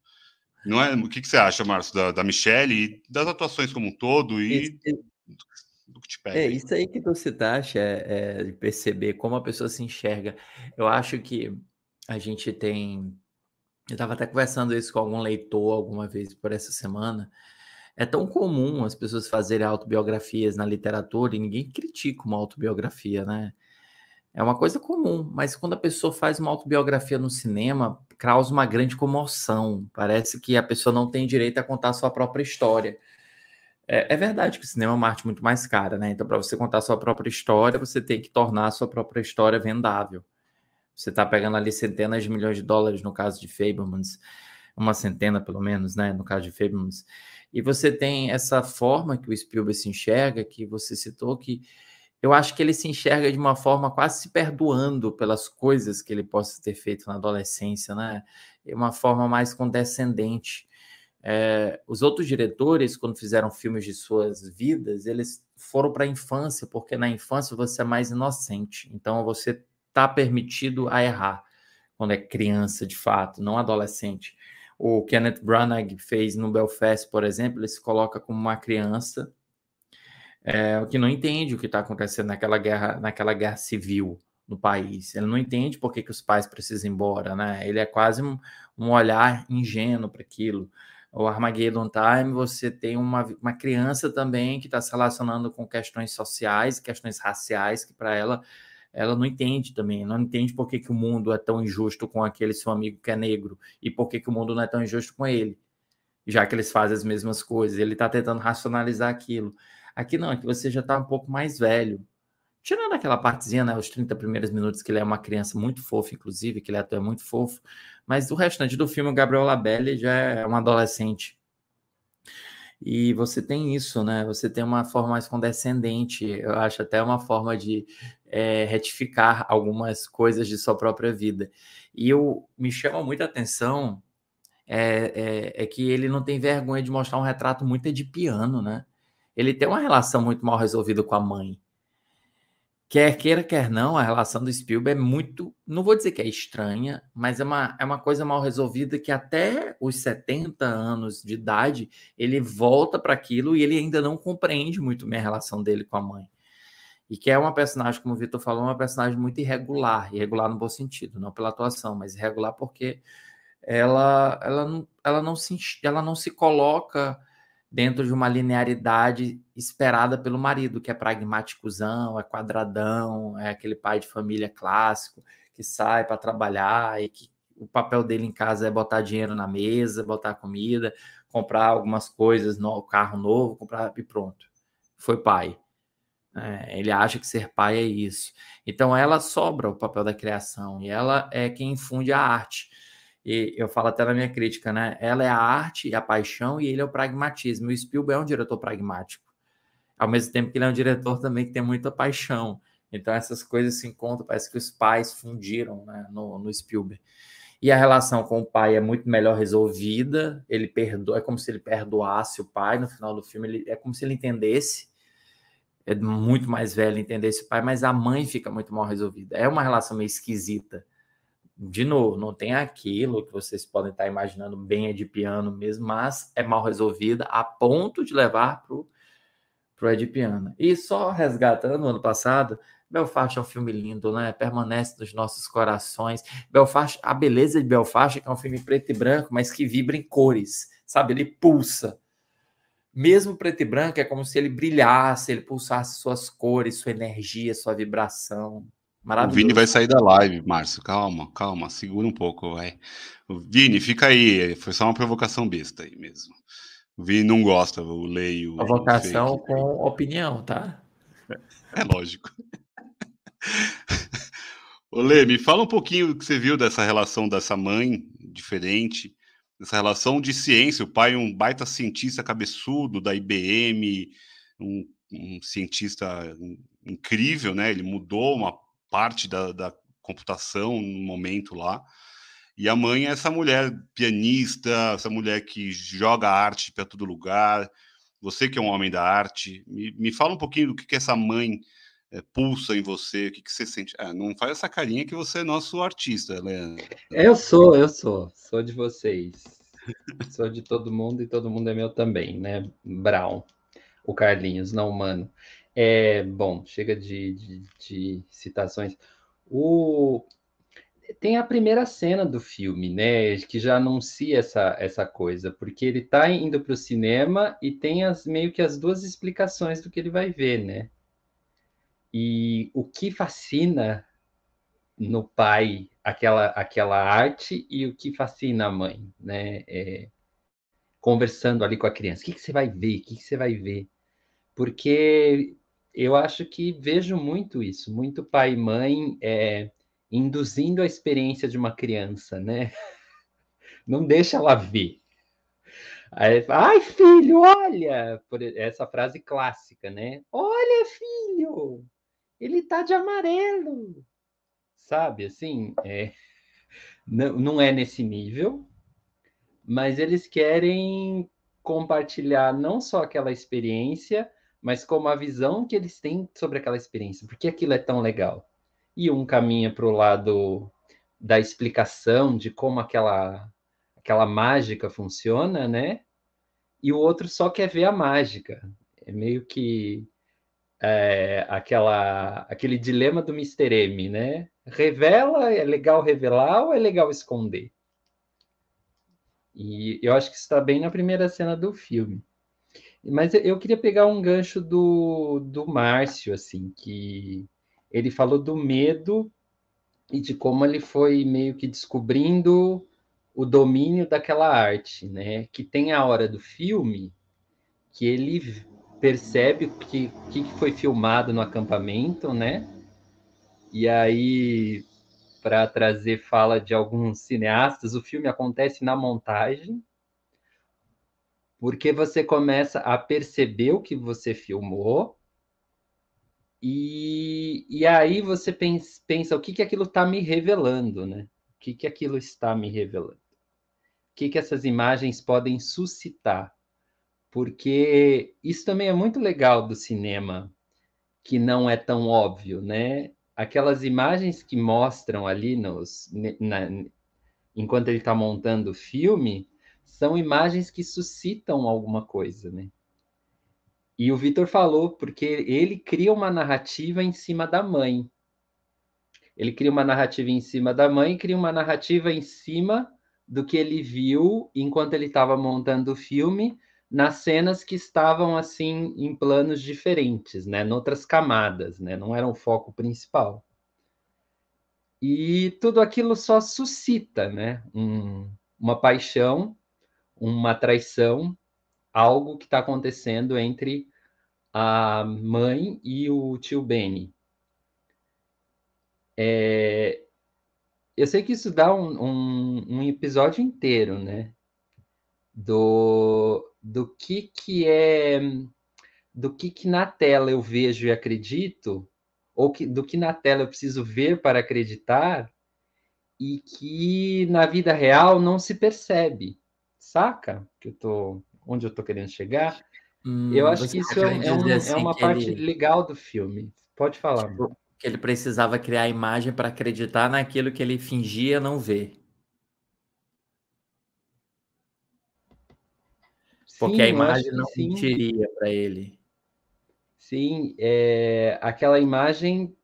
Não é? O que, que você acha, Márcio, da, da Michelle e das atuações como um todo e do que te pega? É isso aí que tu citaste, é, é de perceber como a pessoa se enxerga. Eu acho que a gente tem. Eu estava até conversando isso com algum leitor alguma vez por essa semana é tão comum as pessoas fazerem autobiografias na literatura e ninguém critica uma autobiografia, né? É uma coisa comum, mas quando a pessoa faz uma autobiografia no cinema, causa uma grande comoção. Parece que a pessoa não tem direito a contar a sua própria história. É, é verdade que o cinema é uma arte muito mais cara, né? Então, para você contar a sua própria história, você tem que tornar a sua própria história vendável. Você está pegando ali centenas de milhões de dólares no caso de Fablemans, uma centena pelo menos, né? No caso de Fablemans. E você tem essa forma que o Spielberg se enxerga, que você citou, que eu acho que ele se enxerga de uma forma quase se perdoando pelas coisas que ele possa ter feito na adolescência, né? É uma forma mais condescendente. É, os outros diretores, quando fizeram filmes de suas vidas, eles foram para a infância, porque na infância você é mais inocente. Então você está permitido a errar quando é criança, de fato, não adolescente o Kenneth Branagh fez no Belfast, por exemplo, ele se coloca como uma criança é, que não entende o que está acontecendo naquela guerra, naquela guerra civil no país. Ele não entende por que, que os pais precisam ir embora, né? Ele é quase um, um olhar ingênuo para aquilo. O Armageddon Time, você tem uma, uma criança também que está se relacionando com questões sociais, questões raciais, que para ela ela não entende também, não entende por que, que o mundo é tão injusto com aquele seu amigo que é negro e por que, que o mundo não é tão injusto com ele, já que eles fazem as mesmas coisas. Ele está tentando racionalizar aquilo. Aqui não, aqui você já está um pouco mais velho. Tirando aquela partezinha, né, os 30 primeiros minutos, que ele é uma criança muito fofa, inclusive, que ele até é muito fofo, mas o restante do filme, o Gabriel Labelle já é um adolescente. E você tem isso, né? Você tem uma forma mais condescendente, eu acho até uma forma de é, retificar algumas coisas de sua própria vida. E eu me chama muita atenção é, é, é, que ele não tem vergonha de mostrar um retrato muito de piano, né? Ele tem uma relação muito mal resolvida com a mãe. Quer queira, quer não, a relação do Spielberg é muito, não vou dizer que é estranha, mas é uma, é uma coisa mal resolvida que até os 70 anos de idade ele volta para aquilo e ele ainda não compreende muito bem a relação dele com a mãe. E que é uma personagem, como o Vitor falou, uma personagem muito irregular, irregular no bom sentido, não pela atuação, mas irregular porque ela, ela, ela, não, se, ela não se coloca dentro de uma linearidade esperada pelo marido, que é pragmáticozão, é quadradão, é aquele pai de família clássico que sai para trabalhar e que o papel dele em casa é botar dinheiro na mesa, botar comida, comprar algumas coisas, no carro novo, comprar e pronto. Foi pai. É, ele acha que ser pai é isso. Então ela sobra o papel da criação e ela é quem infunde a arte. E eu falo até na minha crítica, né? Ela é a arte e a paixão e ele é o pragmatismo. E o Spielberg é um diretor pragmático. Ao mesmo tempo que ele é um diretor também que tem muita paixão. Então essas coisas se encontram, parece que os pais fundiram né, no, no Spielberg. E a relação com o pai é muito melhor resolvida. Ele perdoa, é como se ele perdoasse o pai no final do filme. Ele, é como se ele entendesse é muito mais velho entender esse pai, mas a mãe fica muito mal resolvida. É uma relação meio esquisita. De novo, não tem aquilo que vocês podem estar imaginando bem é de piano mesmo, mas é mal resolvida a ponto de levar pro pro Ed Piano. E só resgatando ano passado, Belfast é um filme lindo, né? Permanece nos nossos corações. Belfast, a beleza de Belfast é que é um filme preto e branco, mas que vibra em cores, sabe? Ele pulsa mesmo preto e branco, é como se ele brilhasse, ele pulsasse suas cores, sua energia, sua vibração. Maravilhoso. O Vini vai sair da live, Márcio. Calma, calma, segura um pouco, vai. Vini, fica aí. Foi só uma provocação besta aí mesmo. O Vini não gosta, eu leio. Provocação com opinião, tá? É lógico. Ô, Lê, me fala um pouquinho do que você viu dessa relação dessa mãe diferente essa relação de ciência. O pai é um baita cientista cabeçudo da IBM, um, um cientista incrível, né? Ele mudou uma parte da, da computação no momento lá. E a mãe é essa mulher pianista, essa mulher que joga arte para todo lugar. Você que é um homem da arte, me, me fala um pouquinho do que, que essa mãe é, pulsa em você, o que, que você sente. Ah, não faz essa carinha que você é nosso artista, Leandro. Eu sou, eu sou, sou de vocês. sou de todo mundo e todo mundo é meu também, né? Brown, o Carlinhos, não humano. É, bom, chega de, de, de citações. O, tem a primeira cena do filme, né, que já anuncia essa, essa coisa, porque ele está indo para o cinema e tem as meio que as duas explicações do que ele vai ver, né? E o que fascina no pai aquela aquela arte e o que fascina a mãe, né? É, conversando ali com a criança, o que, que você vai ver? O que, que você vai ver? Porque eu acho que vejo muito isso, muito pai e mãe é, induzindo a experiência de uma criança, né? Não deixa ela ver. Aí, Ai, filho, olha! Por essa frase clássica, né? Olha, filho! Ele tá de amarelo! Sabe, assim, é... não, não é nesse nível, mas eles querem compartilhar não só aquela experiência, mas como a visão que eles têm sobre aquela experiência, porque aquilo é tão legal e um caminha para o lado da explicação de como aquela aquela mágica funciona, né? E o outro só quer ver a mágica. É meio que é, aquela aquele dilema do Mr. M, né? Revela, é legal revelar ou é legal esconder? E eu acho que isso está bem na primeira cena do filme. Mas eu queria pegar um gancho do, do Márcio, assim, que ele falou do medo e de como ele foi meio que descobrindo o domínio daquela arte, né? Que tem a hora do filme que ele percebe o que, que foi filmado no acampamento, né? E aí, para trazer fala de alguns cineastas, o filme acontece na montagem, porque você começa a perceber o que você filmou e, e aí você pensa, pensa o que, que aquilo está me revelando, né? O que, que aquilo está me revelando? O que, que essas imagens podem suscitar? Porque isso também é muito legal do cinema, que não é tão óbvio, né? Aquelas imagens que mostram ali nos, na, enquanto ele está montando o filme, são imagens que suscitam alguma coisa, né? E o Vitor falou porque ele cria uma narrativa em cima da mãe. Ele cria uma narrativa em cima da mãe, cria uma narrativa em cima do que ele viu enquanto ele estava montando o filme, nas cenas que estavam assim em planos diferentes, né, noutras camadas, né, não era o foco principal. E tudo aquilo só suscita, né, um, uma paixão, uma traição, algo que está acontecendo entre a mãe e o tio Benny. É, eu sei que isso dá um, um, um, episódio inteiro, né? Do, do que que é do que que na tela eu vejo e acredito, ou que, do que na tela eu preciso ver para acreditar, e que na vida real não se percebe, saca? Que eu tô, onde eu estou querendo chegar? Hum, eu acho que isso é, é, um, é assim, é uma parte ele... legal do filme. Pode falar. Tipo, que ele precisava criar a imagem para acreditar naquilo que ele fingia não ver. Porque sim, a imagem não sim. mentiria para ele. Sim, é, aquela imagem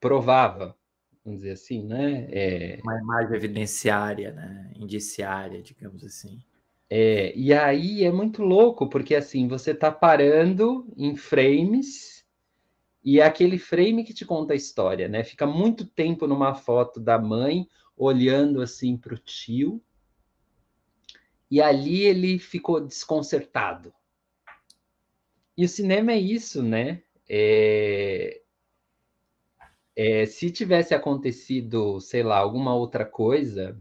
provava, vamos dizer assim, né? É... Uma imagem evidenciária, né? indiciária, digamos assim. É, e aí é muito louco, porque assim, você está parando em frames e é aquele frame que te conta a história, né? Fica muito tempo numa foto da mãe olhando assim para o tio. E ali ele ficou desconcertado. E o cinema é isso, né? É... É, se tivesse acontecido, sei lá, alguma outra coisa,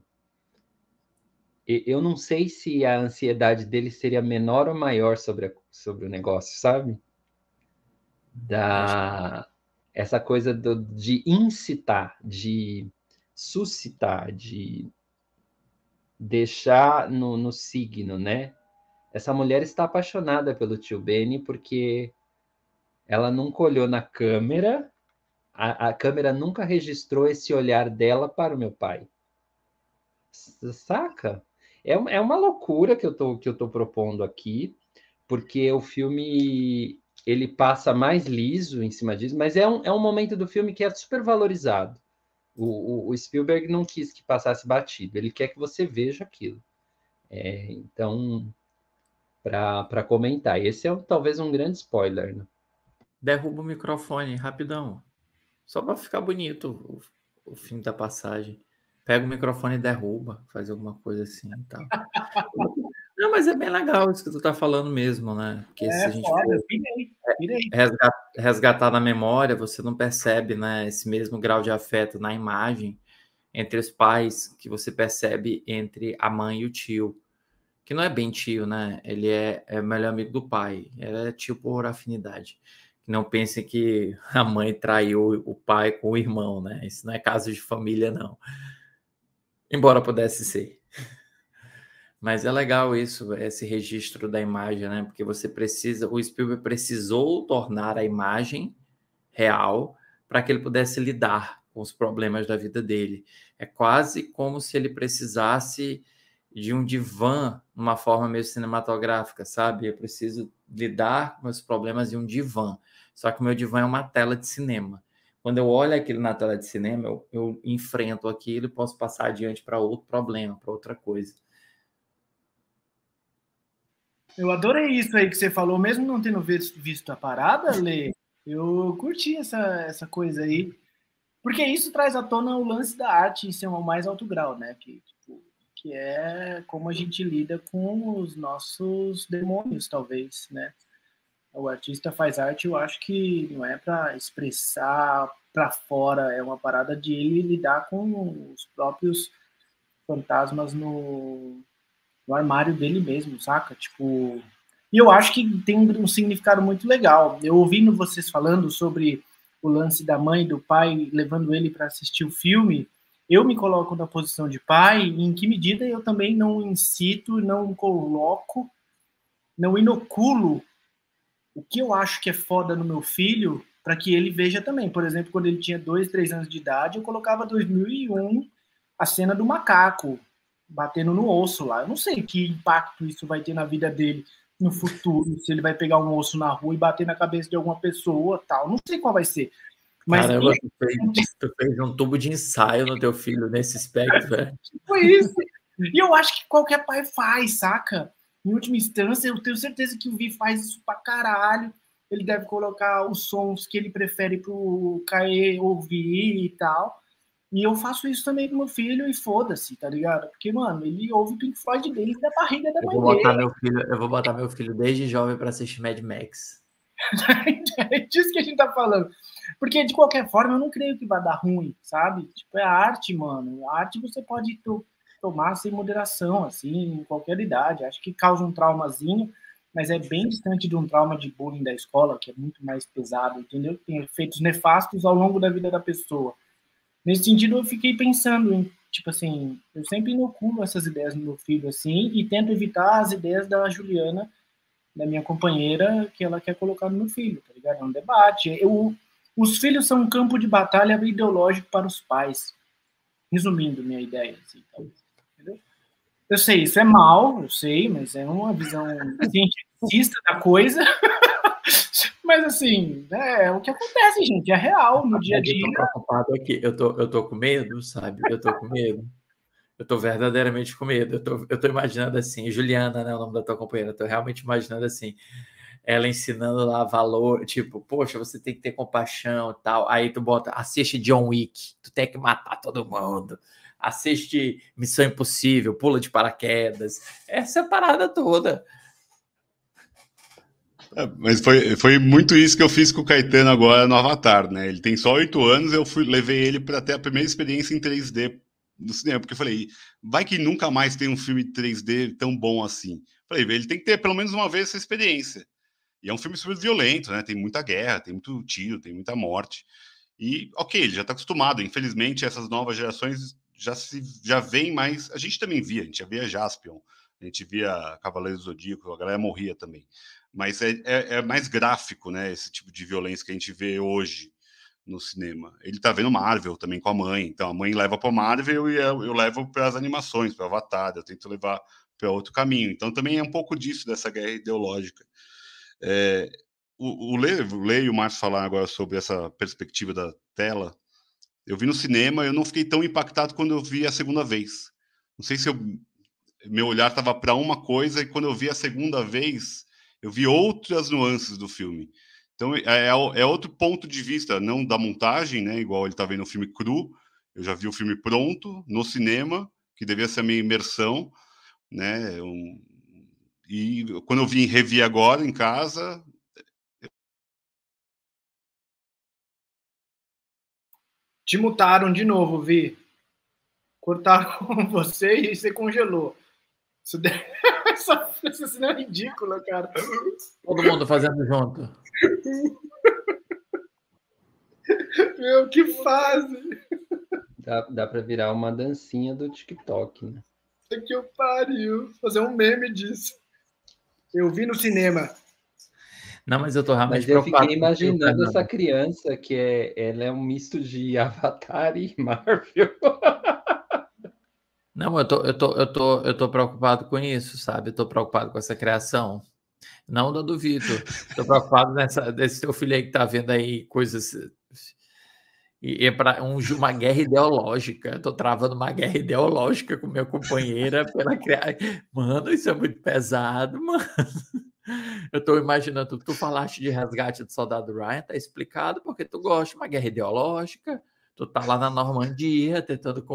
eu não sei se a ansiedade dele seria menor ou maior sobre, a, sobre o negócio, sabe? Da, essa coisa do, de incitar, de suscitar, de deixar no, no signo, né? Essa mulher está apaixonada pelo tio Benny porque ela nunca olhou na câmera, a, a câmera nunca registrou esse olhar dela para o meu pai. Saca? É, é uma loucura que eu tô, que eu tô propondo aqui, porque o filme ele passa mais liso em cima disso, mas é um, é um momento do filme que é super valorizado. O, o, o Spielberg não quis que passasse batido, ele quer que você veja aquilo. É, então, para comentar, esse é talvez um grande spoiler. Né? Derruba o microfone rapidão, só para ficar bonito o, o fim da passagem. Pega o microfone e derruba, faz alguma coisa assim e tal. Não, mas é bem legal isso que tu tá falando mesmo, né? Porque é, se a gente foda, resgatar, resgatar na memória, você não percebe, né, esse mesmo grau de afeto na imagem entre os pais que você percebe entre a mãe e o tio. Que não é bem tio, né? Ele é, é melhor amigo do pai. Ele é tio por afinidade. Não pense que a mãe traiu o pai com o irmão, né? Isso não é caso de família, não. Embora pudesse ser. Mas é legal isso, esse registro da imagem, né? Porque você precisa, o Spielberg precisou tornar a imagem real para que ele pudesse lidar com os problemas da vida dele. É quase como se ele precisasse de um divã, uma forma meio cinematográfica, sabe? Eu preciso lidar com os problemas de um divã. Só que o meu divã é uma tela de cinema. Quando eu olho aquilo na tela de cinema, eu, eu enfrento aquilo e posso passar adiante para outro problema, para outra coisa. Eu adorei isso aí que você falou, mesmo não tendo visto a parada, Lê. Eu curti essa, essa coisa aí. Porque isso traz à tona o lance da arte em seu mais alto grau, né? Que, tipo, que é como a gente lida com os nossos demônios, talvez, né? O artista faz arte, eu acho que não é para expressar para fora, é uma parada de ele lidar com os próprios fantasmas no, no armário dele mesmo, saca? Tipo, e eu acho que tem um significado muito legal. Eu ouvindo vocês falando sobre o lance da mãe do pai levando ele para assistir o filme, eu me coloco na posição de pai, e em que medida eu também não incito, não coloco, não inoculo o que eu acho que é foda no meu filho para que ele veja também. Por exemplo, quando ele tinha dois, três anos de idade, eu colocava 2001 a cena do macaco, batendo no osso lá. Eu não sei que impacto isso vai ter na vida dele no futuro, se ele vai pegar um osso na rua e bater na cabeça de alguma pessoa, tal. Não sei qual vai ser. Mas Caramba, tu fez, tu fez um tubo de ensaio no teu filho nesse aspecto, velho. Foi isso. E eu acho que qualquer pai faz, saca? Em última instância, eu tenho certeza que o Vi faz isso pra caralho. Ele deve colocar os sons que ele prefere pro Caê ouvir e tal. E eu faço isso também com meu filho e foda-se, tá ligado? Porque, mano, ele ouve Pink Floyd desde a barriga da mãe dele. Meu filho, eu vou botar meu filho desde jovem para assistir Mad Max. é disso que a gente tá falando. Porque, de qualquer forma, eu não creio que vai dar ruim, sabe? Tipo, é arte, mano. A arte você pode tomar sem moderação, assim, em qualquer idade. Acho que causa um traumazinho, mas é bem distante de um trauma de bullying da escola, que é muito mais pesado, entendeu? Tem efeitos nefastos ao longo da vida da pessoa. Nesse sentido, eu fiquei pensando em, tipo assim, eu sempre inoculo essas ideias no meu filho, assim, e tento evitar as ideias da Juliana, da minha companheira, que ela quer colocar no meu filho, tá ligado? É um debate. Eu, os filhos são um campo de batalha ideológico para os pais. Resumindo minha ideia, assim, talvez. Entendeu? Eu sei, isso é mal, eu sei, mas é uma visão cientista da coisa. Mas assim, é, é o que acontece, gente, é real no dia a dia. Eu tô preocupado aqui, eu tô, eu tô com medo, sabe? Eu tô com medo. Eu tô verdadeiramente com medo. Eu tô, eu tô imaginando assim, Juliana, né, o nome da tua companheira, eu tô realmente imaginando assim, ela ensinando lá valor, tipo, poxa, você tem que ter compaixão e tal. Aí tu bota, assiste John Wick, tu tem que matar todo mundo. Assiste Missão Impossível, pula de paraquedas. Essa é parada toda. É, mas foi, foi muito isso que eu fiz com o Caetano agora no Avatar, né? Ele tem só oito anos, eu fui, levei ele para ter a primeira experiência em 3D no cinema, porque eu falei, vai que nunca mais tem um filme 3D tão bom assim. Falei, ele tem que ter pelo menos uma vez essa experiência. E é um filme super violento, né? Tem muita guerra, tem muito tiro, tem muita morte. E, ok, ele já está acostumado. Infelizmente, essas novas gerações já se já vem mais. A gente também via, a gente já via Jaspion, a gente via Cavaleiro do Zodíaco, a galera morria também. Mas é, é, é, mais gráfico, né? Esse tipo de violência que a gente vê hoje no cinema. Ele tá vendo Marvel também com a mãe, então a mãe leva para Marvel e eu, eu levo para as animações, para Avatar, eu tento levar para outro caminho. Então também é um pouco disso, dessa guerra ideológica. É, o, o, Lê, o Lê e o Márcio falaram agora sobre essa perspectiva da tela. Eu vi no cinema, eu não fiquei tão impactado quando eu vi a segunda vez. Não sei se eu, meu olhar estava para uma coisa e quando eu vi a segunda vez, eu vi outras nuances do filme. Então é, é, é outro ponto de vista, não da montagem, né? Igual ele está vendo o filme cru. Eu já vi o filme pronto no cinema, que devia ser a minha imersão, né? E quando eu vim revi agora em casa, Te mutaram de novo, Vi. Cortaram com você e você congelou. Isso deve... Essa, essa cena é ridícula, cara. Todo mundo fazendo junto. Meu, que fase! Dá, dá pra virar uma dancinha do TikTok, né? Que eu pariu. Fazer um meme disso. Eu vi no cinema. Não, mas eu tô realmente Mas eu fiquei imaginando essa criança que é, ela é um misto de Avatar e Marvel. Não, eu tô, eu tô, eu tô, eu tô preocupado com isso, sabe? Eu tô preocupado com essa criação. Não da do Vitor. Tô preocupado nessa, desse teu filho aí que tá vendo aí coisas. E é para um, uma guerra ideológica. Tô travando uma guerra ideológica com minha companheira pela criar. Mano, isso é muito pesado, mano. Eu estou imaginando, tu falaste de resgate do soldado Ryan, tá explicado porque tu gosta de uma guerra ideológica, tu tá lá na Normandia tentando,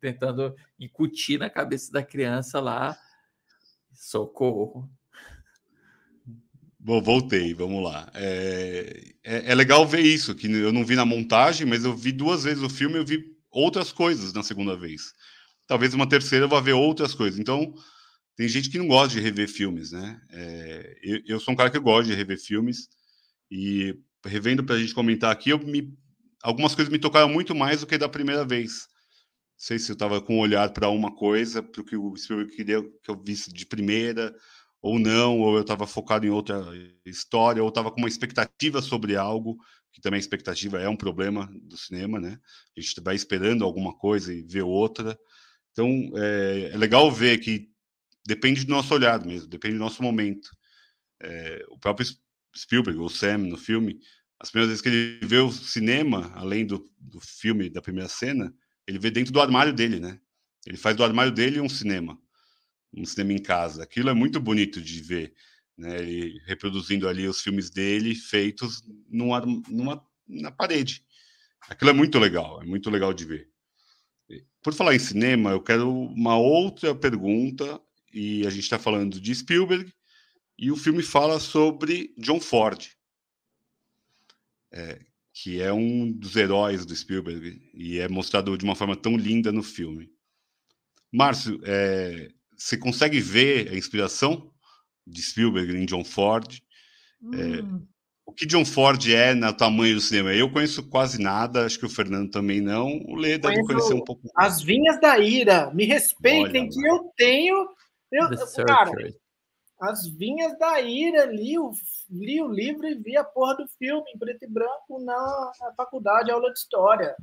tentando incutir na cabeça da criança lá, socorro. Bom, voltei, vamos lá. É, é, é, legal ver isso, que eu não vi na montagem, mas eu vi duas vezes o filme, eu vi outras coisas na segunda vez. Talvez uma terceira eu vá ver outras coisas. Então, tem gente que não gosta de rever filmes, né? É, eu, eu, sou um cara que gosta de rever filmes e revendo para a gente comentar aqui, eu me, algumas coisas me tocaram muito mais do que da primeira vez. Não sei se eu estava com um olhar para uma coisa, para o que o Spielberg queria que eu visse de primeira, ou não, ou eu estava focado em outra história, ou estava com uma expectativa sobre algo, que também a expectativa é um problema do cinema, né? A gente vai esperando alguma coisa e vê outra. Então, é, é legal ver que depende do nosso olhar mesmo, depende do nosso momento. É, o próprio Spielberg, o Sam, no filme, as primeiras vezes que ele vê o cinema, além do, do filme, da primeira cena, ele vê dentro do armário dele, né? Ele faz do armário dele um cinema, um cinema em casa. Aquilo é muito bonito de ver, né? Ele reproduzindo ali os filmes dele feitos numa, numa, na parede. Aquilo é muito legal, é muito legal de ver. Por falar em cinema, eu quero uma outra pergunta e a gente está falando de Spielberg, e o filme fala sobre John Ford, é, que é um dos heróis do Spielberg, e é mostrado de uma forma tão linda no filme. Márcio, é, você consegue ver a inspiração de Spielberg em John Ford? É, hum. o que John Ford é no tamanho do cinema? Eu conheço quase nada, acho que o Fernando também não. O Lê deve conhecer um pouco. As Vinhas da Ira, me respeitem Olha, que eu tenho eu, cara, as vinhas da ira, li o, li o livro e vi a porra do filme em preto e branco na, na faculdade, aula de história.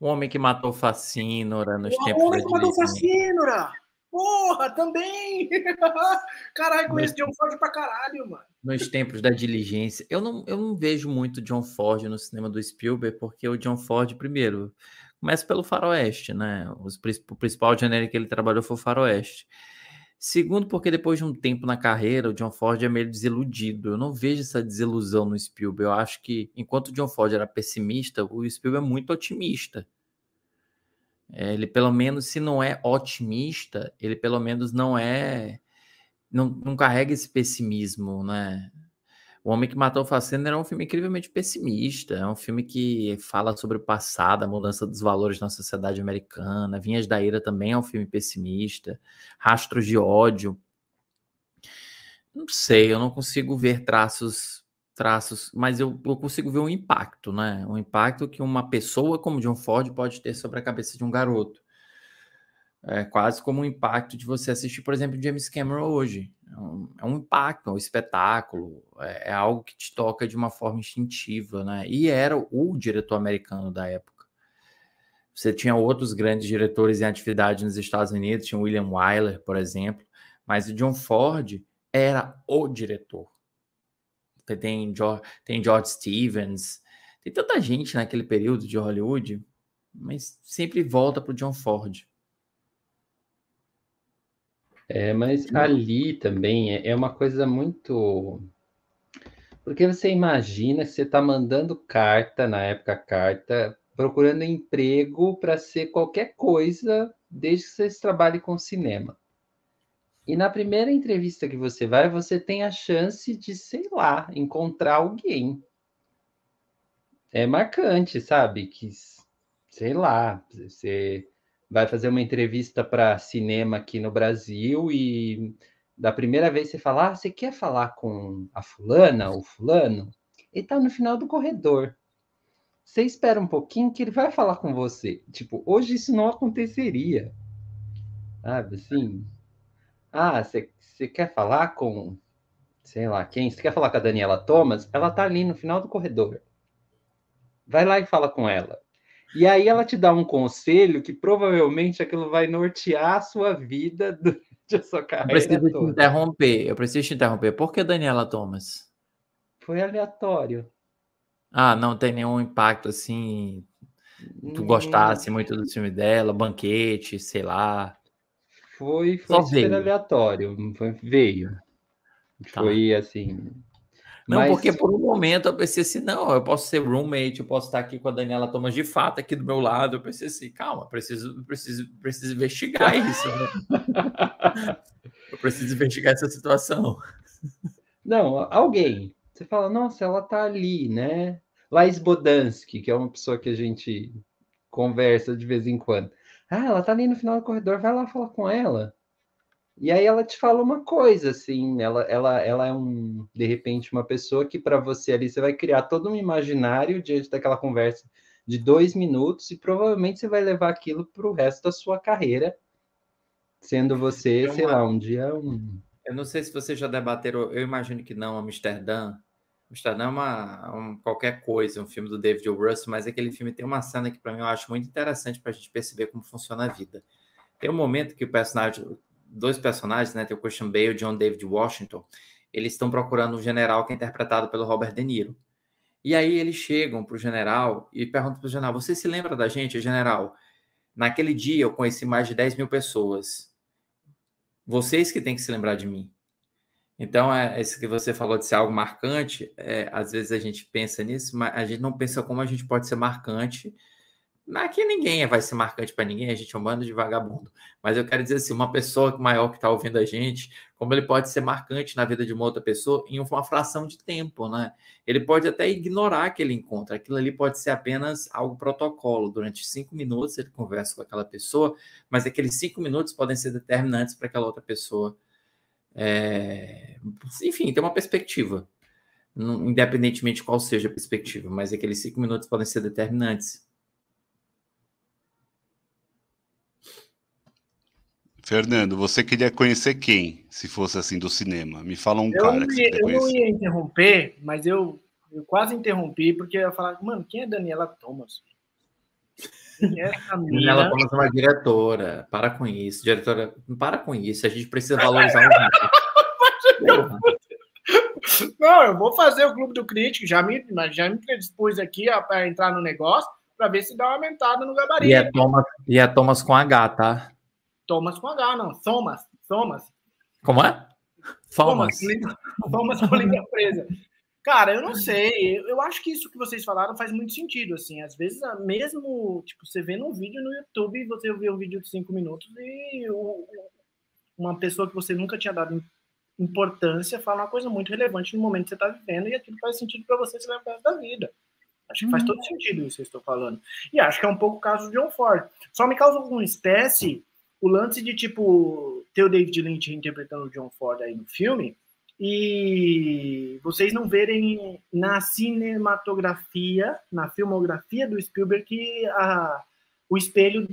O homem que matou Facínora nos o tempos O homem que matou Facínora! Porra, também! Caralho, conheço John Ford pra caralho, mano. Nos tempos da diligência. Eu não, eu não vejo muito John Ford no cinema do Spielberg, porque o John Ford, primeiro, Começa pelo faroeste, né? O principal gênero que ele trabalhou foi o faroeste. Segundo, porque depois de um tempo na carreira, o John Ford é meio desiludido. Eu não vejo essa desilusão no Spielberg. Eu acho que, enquanto o John Ford era pessimista, o Spielberg é muito otimista. É, ele, pelo menos, se não é otimista, ele pelo menos não é. Não, não carrega esse pessimismo, né? O Homem que Matou o Fassender é um filme incrivelmente pessimista, é um filme que fala sobre o passado, a mudança dos valores na sociedade americana. Vinhas da Ira também é um filme pessimista. Rastros de ódio. Não sei, eu não consigo ver traços, traços, mas eu, eu consigo ver um impacto, né? Um impacto que uma pessoa como John Ford pode ter sobre a cabeça de um garoto. É quase como um impacto de você assistir, por exemplo, James Cameron hoje. É um, é um impacto, é um espetáculo, é, é, algo que te toca de uma forma instintiva, né? E era o diretor americano da época. Você tinha outros grandes diretores em atividade nos Estados Unidos, tinha William Wyler, por exemplo, mas o John Ford era o diretor. Tem George, tem George Stevens, tem tanta gente naquele período de Hollywood, mas sempre volta para o John Ford. É, mas ali também é, é uma coisa muito. Porque você imagina que você está mandando carta, na época carta, procurando emprego para ser qualquer coisa, desde que você trabalhe com cinema. E na primeira entrevista que você vai, você tem a chance de, sei lá, encontrar alguém. É marcante, sabe? Que, sei lá, você vai fazer uma entrevista para cinema aqui no Brasil e da primeira vez você fala, ah, você quer falar com a fulana, o fulano? Ele tá no final do corredor. Você espera um pouquinho que ele vai falar com você. Tipo, hoje isso não aconteceria. Sabe, assim... Ah, você quer falar com, sei lá, quem? Você quer falar com a Daniela Thomas? Ela tá ali no final do corredor. Vai lá e fala com ela. E aí ela te dá um conselho que provavelmente aquilo vai nortear a sua vida durante a sua carreira. Eu preciso toda. te interromper. Eu preciso te interromper. Por que Daniela Thomas? Foi aleatório. Ah, não tem nenhum impacto assim. Tu gostasse muito do filme dela, banquete, sei lá. Foi, foi super aleatório. Foi, veio. Tá. Foi assim. Não, Mas... porque por um momento eu pensei assim, não, eu posso ser roommate, eu posso estar aqui com a Daniela Thomas de fato aqui do meu lado. Eu pensei assim, calma, preciso, preciso, preciso investigar isso. Né? eu preciso investigar essa situação. Não, alguém. Você fala, nossa, ela tá ali, né? Lais Bodansky, que é uma pessoa que a gente conversa de vez em quando. Ah, ela tá ali no final do corredor, vai lá falar com ela. E aí ela te fala uma coisa, assim, ela, ela, ela é um, de repente, uma pessoa que para você ali, você vai criar todo um imaginário diante daquela conversa de dois minutos e provavelmente você vai levar aquilo para o resto da sua carreira, sendo você, é uma... sei lá, um dia um... Eu não sei se vocês já debateram, eu imagino que não, Amsterdã. Amsterdã é uma, um, qualquer coisa, um filme do David O. Russell, mas aquele filme tem uma cena que para mim eu acho muito interessante para a gente perceber como funciona a vida. Tem um momento que o personagem, dois personagens, né? Tem o Christian Bale e o John David Washington. Eles estão procurando um general que é interpretado pelo Robert De Niro. E aí eles chegam para o general e perguntam para o general: Você se lembra da gente, general? Naquele dia eu conheci mais de 10 mil pessoas. Vocês que têm que se lembrar de mim. Então, é, isso que você falou de ser algo marcante, é, às vezes a gente pensa nisso, mas a gente não pensa como a gente pode ser marcante Aqui ninguém vai ser marcante para ninguém, a gente é um bando de vagabundo. Mas eu quero dizer assim, uma pessoa maior que está ouvindo a gente, como ele pode ser marcante na vida de uma outra pessoa em uma fração de tempo, né? Ele pode até ignorar aquele encontro. Aquilo ali pode ser apenas algo protocolo. Durante cinco minutos ele conversa com aquela pessoa, mas aqueles cinco minutos podem ser determinantes para aquela outra pessoa. É... Enfim, tem uma perspectiva. Independentemente qual seja a perspectiva, mas aqueles cinco minutos podem ser determinantes. Fernando, você queria conhecer quem, se fosse assim do cinema? Me fala um eu cara que ia, você Eu não ia interromper, mas eu, eu quase interrompi, porque eu ia falar, mano, quem é Daniela Thomas? Quem é Daniela Thomas é uma diretora. Para com isso, diretora. Para com isso, a gente precisa valorizar o Não, eu vou fazer o Clube do Crítico, já me, já me predispus aqui para entrar no negócio, para ver se dá uma aumentada no gabarito. E é Thomas, e é Thomas com H, tá? Thomas com H, não. Thomas. Thomas. Como é? Thomas. Thomas com língua presa. Cara, eu não sei. Eu acho que isso que vocês falaram faz muito sentido. Assim, às vezes, mesmo tipo, você vê um vídeo no YouTube, você vê um vídeo de cinco minutos e uma pessoa que você nunca tinha dado importância fala uma coisa muito relevante no momento que você está vivendo e aquilo faz sentido para você se levar da vida. Acho que faz uhum. todo sentido isso que eu estou falando. E acho que é um pouco o caso do John Ford. Só me causa alguma espécie o lance de, tipo, ter o David Lynch interpretando o John Ford aí no filme e vocês não verem na cinematografia, na filmografia do Spielberg, a, o espelho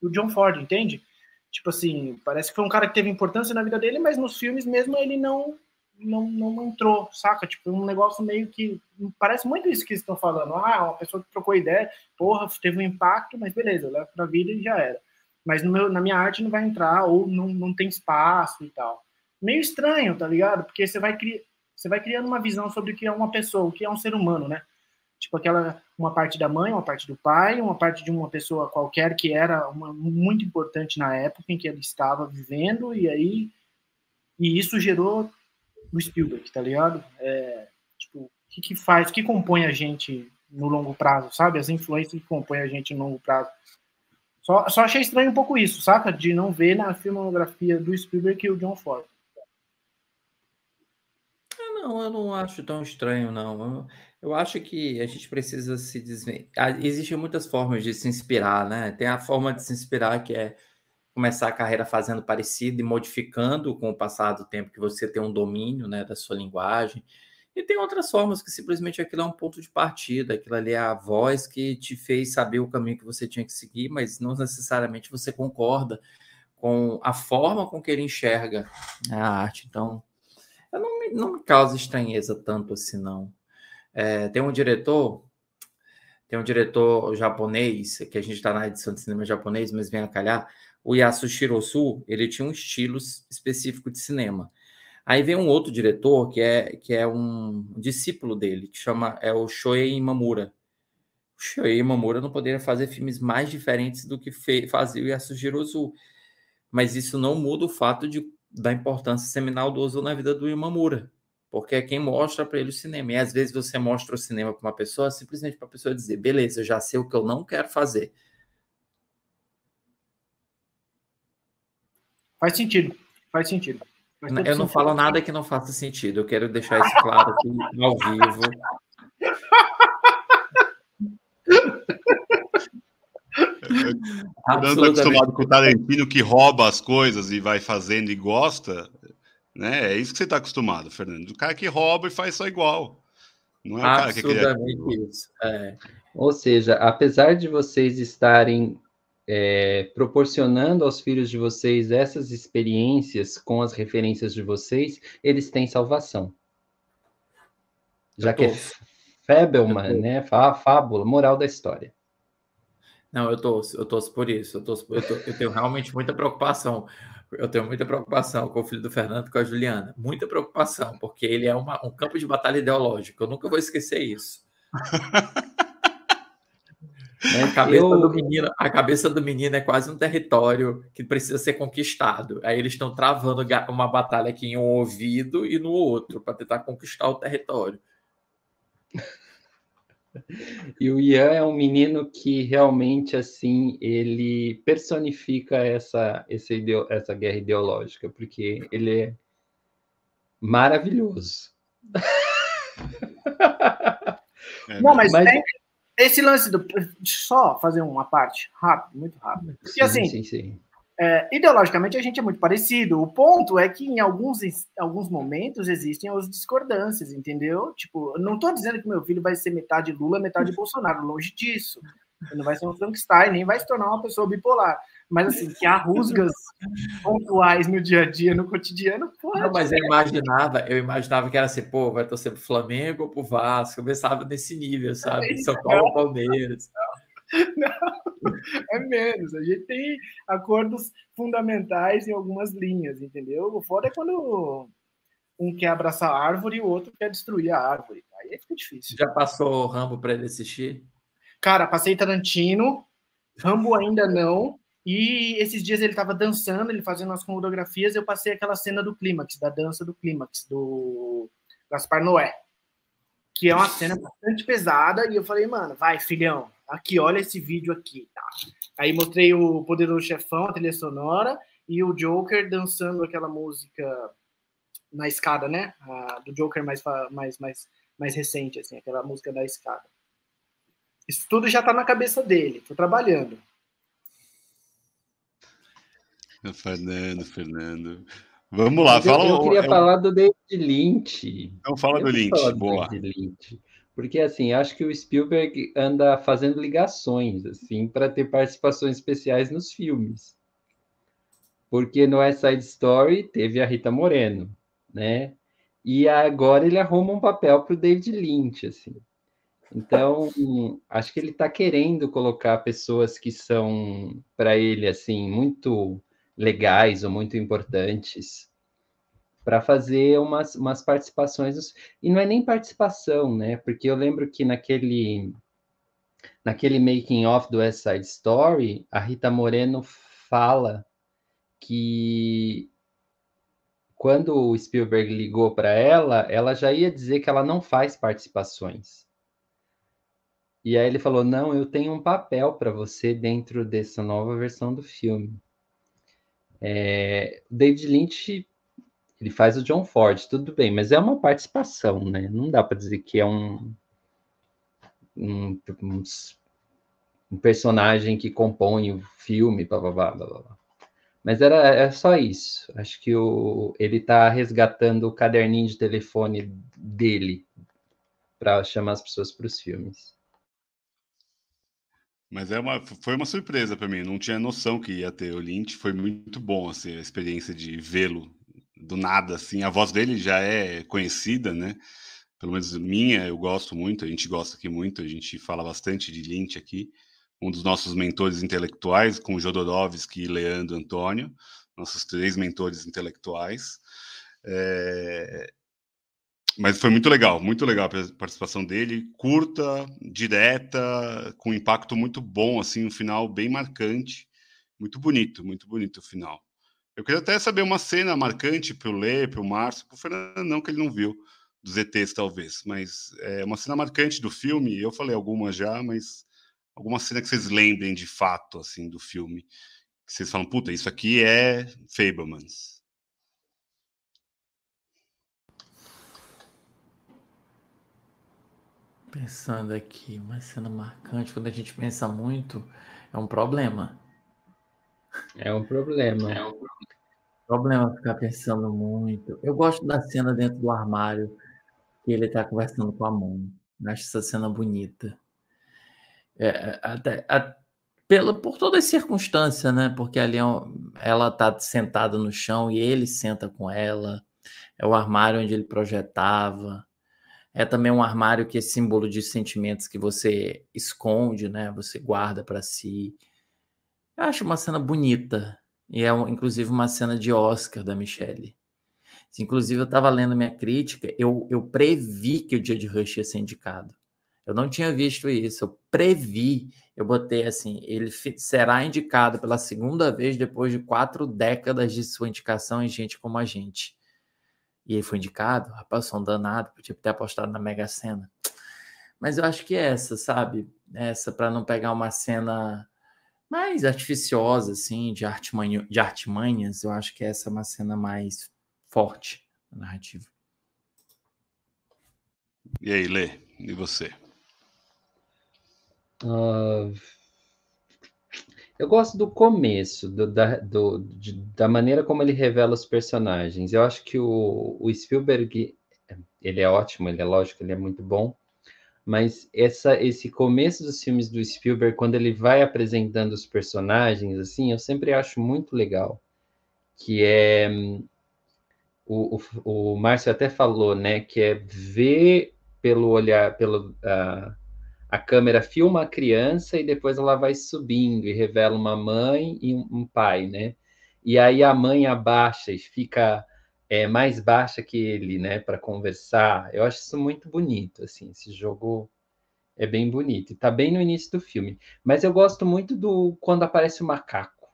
do John Ford, entende? Tipo assim, parece que foi um cara que teve importância na vida dele, mas nos filmes mesmo ele não não, não entrou, saca? Tipo, um negócio meio que. Parece muito isso que estão falando. Ah, uma pessoa que trocou ideia, porra, teve um impacto, mas beleza, leva pra vida e já era. Mas meu, na minha arte não vai entrar, ou não, não tem espaço e tal. Meio estranho, tá ligado? Porque você vai, cri... você vai criando uma visão sobre o que é uma pessoa, o que é um ser humano, né? Tipo aquela, uma parte da mãe, uma parte do pai, uma parte de uma pessoa qualquer que era uma, muito importante na época em que ele estava vivendo, e aí e isso gerou o Spielberg, tá ligado? É, tipo, o que, que faz, o que compõe a gente no longo prazo, sabe? As influências que compõem a gente no longo prazo. Só, só achei estranho um pouco isso, saca? De não ver na filmografia do Spielberg o John Ford. Não, eu não acho tão estranho, não. Eu, eu acho que a gente precisa se desver... Ah, existem muitas formas de se inspirar, né? Tem a forma de se inspirar que é começar a carreira fazendo parecido e modificando com o passar do tempo que você tem um domínio, né, da sua linguagem. E tem outras formas que simplesmente aquilo é um ponto de partida, aquilo ali é a voz que te fez saber o caminho que você tinha que seguir, mas não necessariamente você concorda com a forma com que ele enxerga a arte. Então, não me, não me causa estranheza tanto assim, não. É, tem um diretor, tem um diretor japonês, que a gente está na edição de cinema japonês, mas vem a calhar, o Yasushiro Su, ele tinha um estilo específico de cinema. Aí vem um outro diretor que é, que é um discípulo dele, que chama é o Shoei Imamura. O Shoei Imamura não poderia fazer filmes mais diferentes do que fazia o Yasushiro Su. Mas isso não muda o fato de da importância seminal do Ozu na vida do Imamura, porque é quem mostra para ele o cinema. E às vezes você mostra o cinema para uma pessoa simplesmente para a pessoa dizer: beleza, eu já sei o que eu não quero fazer. Faz sentido, faz sentido. Eu não sentido. falo nada que não faça sentido, eu quero deixar isso claro aqui ao vivo. Fernando está acostumado com o Tarantino que rouba as coisas e vai fazendo e gosta, né? É isso que você está acostumado, Fernando. O cara que rouba e faz só igual. Não é o cara que queria. Isso. É. Ou seja, apesar de vocês estarem é, proporcionando aos filhos de vocês essas experiências com as referências de vocês, eles têm salvação. Já que é Fabelman, né? Fábula, moral da história. Não, eu torço, eu torço por isso. Eu, torço, eu, tô, eu tenho realmente muita preocupação. Eu tenho muita preocupação com o filho do Fernando, com a Juliana. Muita preocupação, porque ele é uma, um campo de batalha ideológico. Eu nunca vou esquecer isso. A cabeça, eu... do menino, a cabeça do menino é quase um território que precisa ser conquistado. Aí eles estão travando uma batalha aqui em um ouvido e no outro para tentar conquistar o território. E o Ian é um menino que realmente assim ele personifica essa essa, essa guerra ideológica, porque ele é maravilhoso. É, Não, mas, mas... Tem, esse lance do só fazer uma parte rápido, muito rápido. Porque sim, assim, sim, sim. É, ideologicamente a gente é muito parecido. O ponto é que em alguns, alguns momentos existem as discordâncias, entendeu? Tipo, não estou dizendo que meu filho vai ser metade Lula, metade Bolsonaro, longe disso. Ele não vai ser um Frankenstein, nem vai se tornar uma pessoa bipolar. Mas assim, que há rusgas pontuais no dia a dia, no cotidiano, pode. Não, mas eu imaginava, eu imaginava que era assim, pô, vai torcer pro Flamengo ou pro Vasco. Eu pensava nesse nível, sabe? São Paulo, Palmeiras. Não, é menos. A gente tem acordos fundamentais em algumas linhas, entendeu? O foda é quando um quer abraçar a árvore e o outro quer destruir a árvore. Aí fica difícil. Já passou o Rambo para ele assistir? Cara, passei Tarantino, Rambo ainda não. E esses dias ele estava dançando, ele fazendo as coreografias, eu passei aquela cena do clímax, da dança do clímax, do Gaspar Noé. Que é uma cena bastante pesada, e eu falei, mano, vai, filhão, aqui, olha esse vídeo aqui. Tá. Aí mostrei o Poderoso Chefão, a trilha sonora, e o Joker dançando aquela música na escada, né? A, do Joker mais, mais, mais, mais recente, assim, aquela música da escada. Isso tudo já tá na cabeça dele, tô trabalhando. Fernando, Fernando. Vamos lá, fala. Eu, eu queria falar do David Lynch. Então fala eu do Lynch, boa. David Lynch. Porque assim, acho que o Spielberg anda fazendo ligações assim para ter participações especiais nos filmes. Porque no West Side Story teve a Rita Moreno, né? E agora ele arruma um papel para o David Lynch, assim. Então, acho que ele está querendo colocar pessoas que são para ele assim muito legais ou muito importantes para fazer umas, umas participações. E não é nem participação, né? Porque eu lembro que naquele, naquele making of do West Side Story, a Rita Moreno fala que quando o Spielberg ligou para ela, ela já ia dizer que ela não faz participações. E aí ele falou: Não, eu tenho um papel para você dentro dessa nova versão do filme. É, David Lynch ele faz o John Ford, tudo bem, mas é uma participação, né? Não dá para dizer que é um, um, um, personagem que compõe o filme, blá, blá, blá, blá, blá. Mas era é só isso. Acho que o, ele está resgatando o caderninho de telefone dele para chamar as pessoas para os filmes. Mas é uma, foi uma surpresa para mim. Não tinha noção que ia ter o Lynch. Foi muito bom assim, a experiência de vê-lo do nada, assim. A voz dele já é conhecida, né? Pelo menos minha, eu gosto muito, a gente gosta aqui muito, a gente fala bastante de Lynch aqui. Um dos nossos mentores intelectuais, com Jodorowsky e Leandro Antônio, nossos três mentores intelectuais. É... Mas foi muito legal, muito legal a participação dele, curta, direta, com impacto muito bom, assim, um final bem marcante, muito bonito, muito bonito o final. Eu queria até saber uma cena marcante para o Lê, para o Márcio, para o Fernando, não, que ele não viu, dos ETs, talvez, mas é uma cena marcante do filme. Eu falei algumas já, mas alguma cena que vocês lembrem de fato, assim, do filme. Que vocês falam, puta, isso aqui é Fablemans. Pensando aqui, uma cena marcante, quando a gente pensa muito, é um problema. É um problema. É um problema ficar pensando muito. Eu gosto da cena dentro do armário que ele está conversando com a mãe. Eu acho essa cena bonita. É, até, a, pela, por toda a circunstância, né? Porque ali é ela está sentada no chão e ele senta com ela. É o armário onde ele projetava. É também um armário que é símbolo de sentimentos que você esconde, né? Você guarda para si. Eu acho uma cena bonita. E é, inclusive, uma cena de Oscar da Michelle. Inclusive, eu estava lendo minha crítica, eu, eu previ que o Dia de Rush ia ser indicado. Eu não tinha visto isso, eu previ, eu botei assim, ele será indicado pela segunda vez depois de quatro décadas de sua indicação em Gente Como a Gente. E ele foi indicado, rapaz, sou um danado, podia ter apostado na Mega Sena. Mas eu acho que é essa, sabe? Essa, para não pegar uma cena mais artificiosa, assim, de, artimanha, de artimanhas, eu acho que essa é uma cena mais forte na narrativa. E aí, Lê, e você? Uh, eu gosto do começo, do, da, do, de, da maneira como ele revela os personagens. Eu acho que o, o Spielberg, ele é ótimo, ele é lógico, ele é muito bom, mas essa, esse começo dos filmes do Spielberg, quando ele vai apresentando os personagens, assim, eu sempre acho muito legal, que é o, o, o Márcio até falou, né, que é ver pelo olhar, pelo uh, a câmera filma a criança e depois ela vai subindo e revela uma mãe e um, pai, né? E aí a mãe abaixa e fica é, mais baixa que ele, né, para conversar. Eu acho isso muito bonito, assim, esse jogo é bem bonito. E tá bem no início do filme. Mas eu gosto muito do quando aparece o macaco.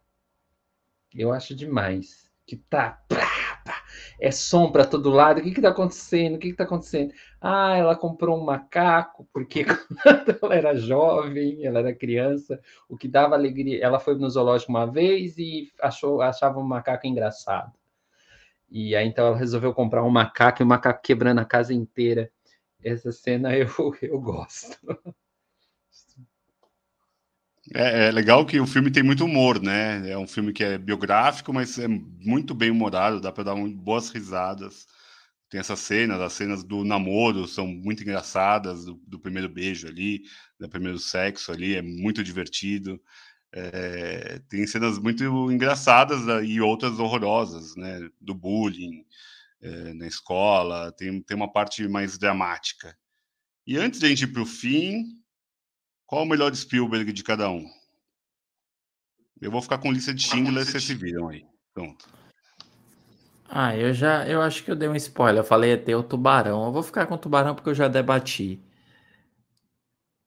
Eu acho demais. Que tá. É som para todo lado. O que que tá acontecendo? O que que tá acontecendo? Ah, ela comprou um macaco porque quando ela era jovem, ela era criança, o que dava alegria. Ela foi no zoológico uma vez e achou, achava um macaco engraçado. E aí então ela resolveu comprar um macaco e o macaco quebrando a casa inteira. Essa cena eu, eu gosto. É, é, legal que o filme tem muito humor, né? É um filme que é biográfico, mas é muito bem humorado, dá para dar boas risadas. Tem essas cenas, as cenas do namoro são muito engraçadas, do, do primeiro beijo ali, do primeiro sexo ali, é muito divertido. É, tem cenas muito engraçadas e outras horrorosas, né? Do bullying é, na escola, tem, tem uma parte mais dramática. E antes de a gente ir para o fim, qual o melhor Spielberg de cada um? Eu vou ficar com lista de Schindler, vocês se viram aí. Pronto. Ah, eu já, eu acho que eu dei um spoiler. Eu falei ter o Tubarão. Eu vou ficar com o Tubarão porque eu já debati.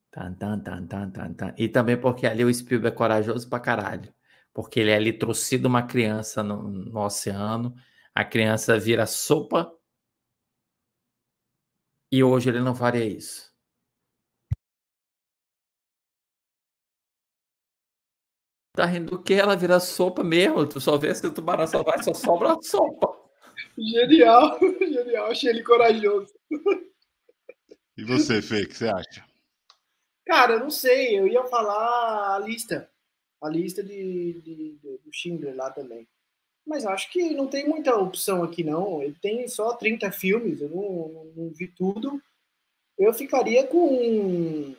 Tan, tan, tan, tan, tan, tan. E também porque ali o Spielberg é corajoso pra caralho. Porque ele ali trouxe uma criança no, no oceano, a criança vira sopa e hoje ele não faria isso. Tá rindo do que? Ela vira sopa mesmo. Tu só vê se o tubarão só vai, só sobra sopa. Genial, genial. Achei ele corajoso. E você, Fê, o que você acha? Cara, eu não sei. Eu ia falar a lista. A lista de, de, de do Schindler lá também. Mas acho que não tem muita opção aqui, não. Ele tem só 30 filmes, eu não, não, não vi tudo. Eu ficaria com.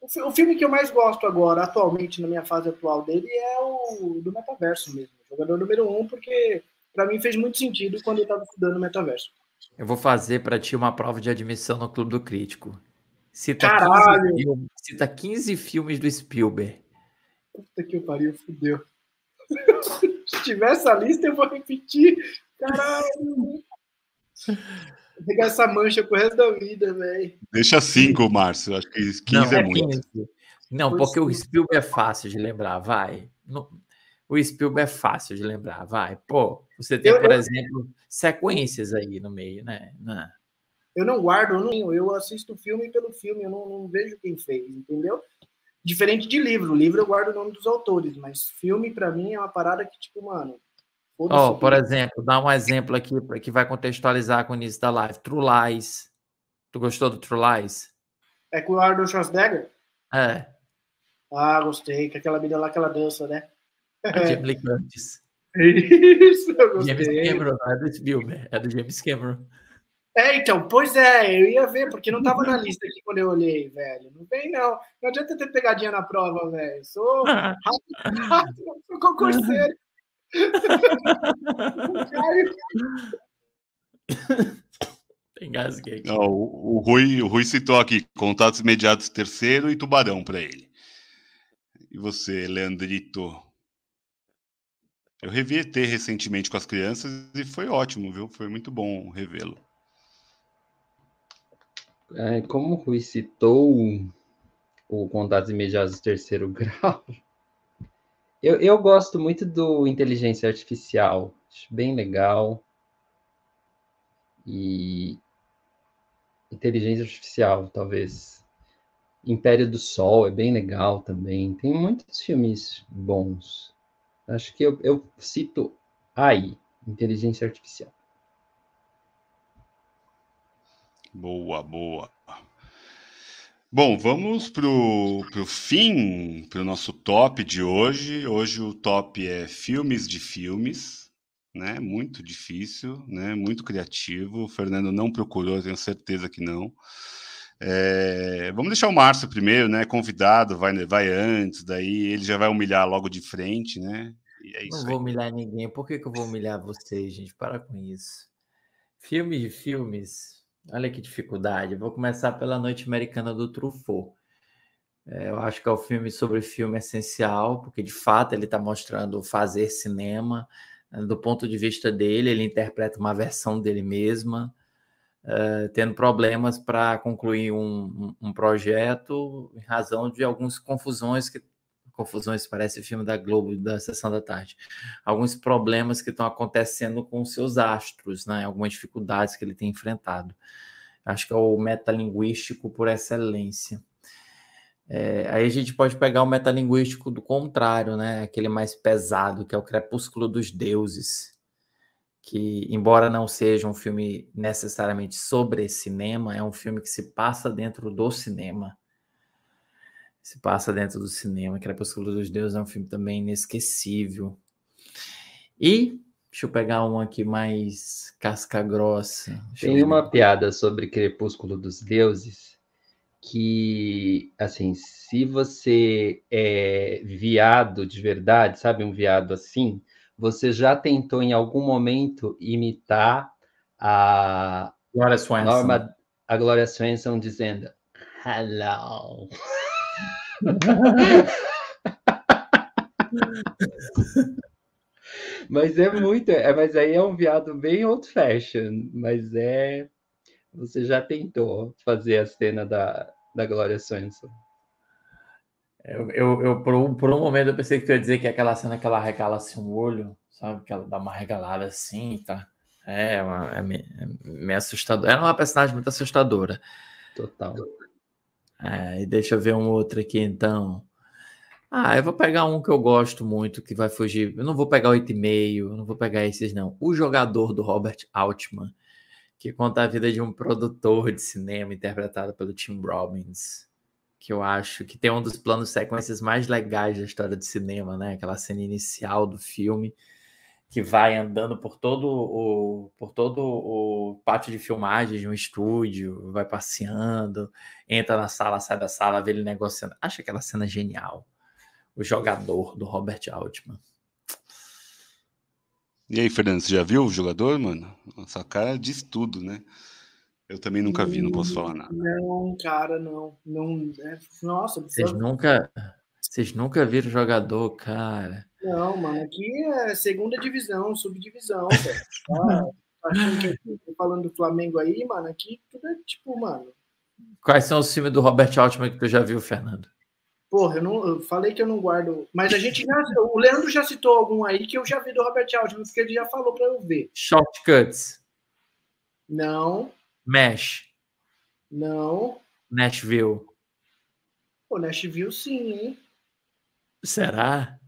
O filme que eu mais gosto agora, atualmente, na minha fase atual dele, é o do metaverso mesmo. Jogador número um, porque para mim fez muito sentido quando eu estava estudando metaverso. Eu vou fazer para ti uma prova de admissão no Clube do Crítico. Cita Caralho! 15 filmes, cita 15 filmes do Spielberg. Puta que pariu, fudeu. Se tiver essa lista, eu vou repetir. Caralho! Vou pegar essa mancha pro resto da vida, velho. Deixa cinco, Márcio. Acho que 15 Não, é, é muito. 15. Não, porque o Spielberg é fácil de lembrar, vai. O Spielberg é fácil de lembrar, vai. Pô, você tem, eu, por eu... exemplo, sequências aí no meio, né? Não. Eu não guardo, eu, não, eu assisto filme pelo filme, eu não, não vejo quem fez, entendeu? Diferente de livro. Livro eu guardo o nome dos autores, mas filme, para mim, é uma parada que, tipo, mano. Oh, por exemplo, dá um exemplo aqui que vai contextualizar com o início da live. True Lies. Tu gostou do True Lies? É com o Arnold Schwarzenegger? É. Ah, gostei. Com aquela menina lá que ela dança, né? Jamie Lee Curtis. Isso, eu gostei. James Cameron, é do Spielberg, é do James Cameron. É, então, pois é, eu ia ver, porque não estava na lista aqui quando eu olhei, velho. Não vem, não. Não adianta ter pegadinha na prova, velho. Sou rápido, rápido, sou concurseiro. Engasguei aqui. Não, o, o, Rui, o Rui citou aqui contatos imediatos terceiro e tubarão para ele. E você, Leandrito? Eu revi ET recentemente com as crianças e foi ótimo, viu? Foi muito bom revê-lo. É, como o Rui citou o Contatos Imediatos terceiro grau, eu, eu gosto muito do Inteligência Artificial. Acho bem legal. E Inteligência Artificial, talvez. Império do Sol é bem legal também. Tem muitos filmes bons. Acho que eu, eu cito aí, Inteligência Artificial. Boa, boa. Bom, vamos para o fim, para o nosso top de hoje. Hoje o top é filmes de filmes, né? Muito difícil, né? Muito criativo. O Fernando não procurou, tenho certeza que não. É, vamos deixar o Márcio primeiro, né? Convidado, vai, vai antes, daí ele já vai humilhar logo de frente, né? É não vou aí. humilhar ninguém. Por que, que eu vou humilhar vocês, gente? Para com isso. Filmes de filmes Olha que dificuldade. vou começar pela Noite Americana do Truffaut. É, eu acho que é o filme sobre filme essencial, porque de fato ele está mostrando fazer cinema. Né, do ponto de vista dele, ele interpreta uma versão dele mesma, uh, tendo problemas para concluir um, um, um, projeto em razão de algumas confusões que confusões, parece filme da Globo, da Sessão da Tarde. Alguns problemas que estão acontecendo com seus astros, né? algumas dificuldades que ele tem enfrentado. Acho que é o metalinguístico por excelência. É, aí a gente pode pegar o metalinguístico do contrário, né? aquele mais pesado, que é o Crepúsculo dos Deuses, que, embora não seja um filme necessariamente sobre cinema, é um filme que se passa dentro do cinema se passa dentro do cinema. Crepúsculo dos Deuses é um filme também inesquecível. E deixa eu pegar um aqui mais casca grossa. Deixa Tem uma piada sobre Crepúsculo dos Deuses que, assim, se você é viado de verdade, sabe, um viado assim, você já tentou em algum momento imitar a Glória Swanson. Norma, a Glória Swanson dizendo Hello. mas é muito, é, mas aí é um viado bem old fashion, mas é você já tentou fazer a cena da, da Glória Swanson. Eu, eu, eu por, um, por um momento eu pensei que tu ia dizer que é aquela cena que ela regala assim o olho, sabe? Que ela dá uma regalada assim, tá? É, uma, é, meio, é meio assustador. Ela é uma personagem muito assustadora. Total. É, deixa eu ver um outro aqui então. Ah, eu vou pegar um que eu gosto muito, que vai fugir. Eu não vou pegar 8,5, não vou pegar esses, não. O jogador do Robert Altman, que conta a vida de um produtor de cinema interpretado pelo Tim Robbins, que eu acho que tem um dos planos sequências mais legais da história do cinema, né? Aquela cena inicial do filme que vai andando por todo o por todo o pátio de filmagem de um estúdio, vai passeando, entra na sala, sai da sala, vê ele negociando. Acho aquela cena genial. O jogador do Robert Altman. E aí, Fernando, você já viu o jogador, mano? Essa cara diz tudo, né? Eu também nunca vi, não posso falar nada. Não, cara, não. não é, nossa, vocês nunca, vocês nunca viram jogador, cara. Não, mano, aqui é segunda divisão, subdivisão, velho. Tá achando que eu falando do Flamengo aí, mano, aqui tudo é tipo, mano. Quais são os filmes do Robert Altman que tu já viu, Fernando? Porra, eu, não, eu falei que eu não guardo. Mas a gente já. O Leandro já citou algum aí que eu já vi do Robert Altman, porque ele já falou pra eu ver. Shortcuts. Não. Mesh. Não. Nashville. Pô, Nashville sim, hein? Será?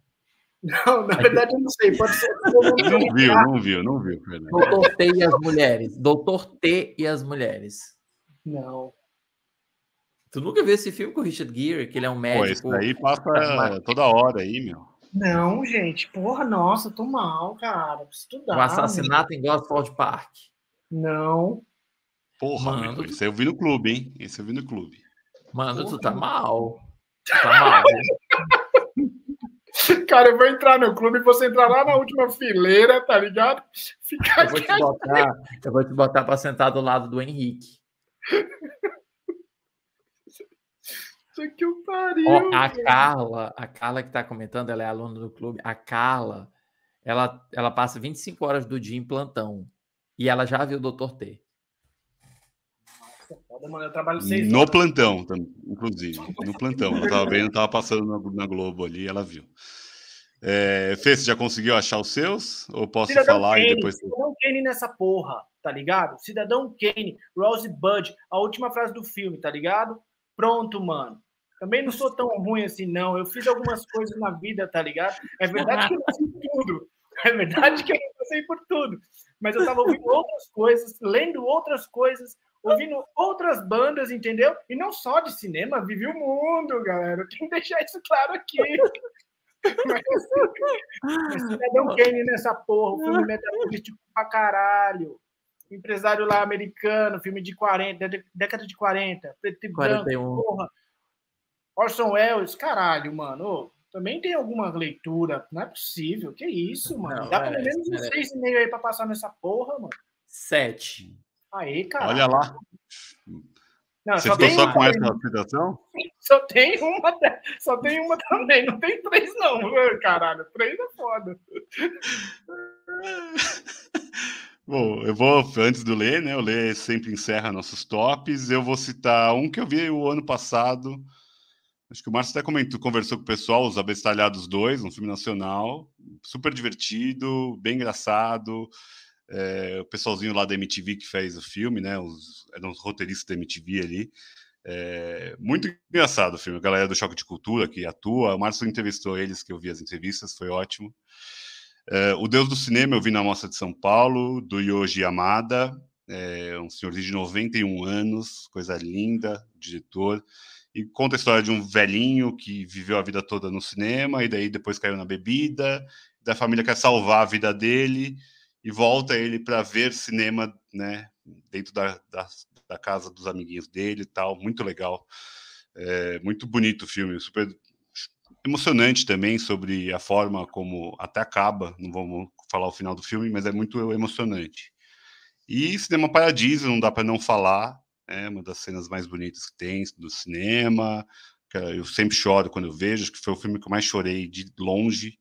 Não, na verdade eu não sei. Pode ser. Não viu, não viu, não viu. Doutor T e as mulheres. Doutor T e as mulheres. Não. Tu nunca viu esse filme com o Richard Gere, que ele é um médico? Pô, esse aí passa toda hora aí, meu. Não, gente. Porra, nossa, tô mal, cara. Estudar. O assassinato meu. em Gosford Park. Não. Porra, Mano, meu, esse eu vi no clube, hein? Esse eu vi no clube. Mano, Porra. tu tá mal. Tu tá mal. Cara, eu vou entrar no clube e você entrar lá na última fileira, tá ligado? Ficar eu vou te botar, eu vou te botar para sentar do lado do Henrique. Isso aqui eu pariu. a Carla, a Carla que tá comentando, ela é aluna do clube. A Carla, ela, ela passa 25 horas do dia em plantão. E ela já viu o Dr. T. Mano, eu trabalho seis no horas. plantão, inclusive. No plantão. Eu tava vendo, tava passando na, Globo ali, ela viu. É, Fê, você já conseguiu achar os seus? Ou posso Cidadão falar Kane, e depois. Cidadão Kane nessa porra, tá ligado? Cidadão Kane, Rose Bud, a última frase do filme, tá ligado? Pronto, mano. Também não sou tão ruim assim, não. Eu fiz algumas coisas na vida, tá ligado? É verdade que eu não passei por tudo. É verdade que eu não passei por tudo. Mas eu tava ouvindo outras coisas, lendo outras coisas, ouvindo outras bandas, entendeu? E não só de cinema, vivi o mundo, galera. Eu tenho que deixar isso claro aqui. Mas, mas Cidadão Kane nessa porra, o filme metabolístico pra caralho. Empresário lá americano, filme de 40, década de 40, preto e branco, 41. porra. Orson Welles, caralho, mano. também tem alguma leitura. Não é possível. Que isso, mano. Não, Dá pelo menos uns seis e meio aí pra passar nessa porra, mano. Sete. Aí, cara. Olha lá. Não, Você ficou só com essa citação? Só tem uma, só tem uma também, não tem três, não, caralho. Três é foda. Bom, eu vou, antes do ler, né? O ler sempre encerra nossos tops. Eu vou citar um que eu vi o ano passado. Acho que o Márcio até comentou, conversou com o pessoal, Os Abestalhados 2, um filme nacional, super divertido, bem engraçado. É, o pessoalzinho lá da MTV que fez o filme, né? Os, eram os roteiristas da MTV ali. É, muito engraçado o filme. A galera do Choque de Cultura que atua. O Márcio entrevistou eles, que eu vi as entrevistas, foi ótimo. É, o Deus do Cinema eu vi na Mostra de São Paulo, do Yoji Yamada. é um senhorzinho de 91 anos, coisa linda, diretor, e conta a história de um velhinho que viveu a vida toda no cinema e daí depois caiu na bebida, da família quer salvar a vida dele e volta ele para ver cinema, né, dentro da, da, da, casa dos amiguinhos dele e tal, muito legal, é, muito bonito o filme, super emocionante também sobre a forma como até acaba, não vamos falar o final do filme, mas é muito emocionante. E Cinema Paradiso, não dá para não falar, é uma das cenas mais bonitas que tem do cinema. Eu sempre choro quando eu vejo, acho que foi o filme que eu mais chorei de longe,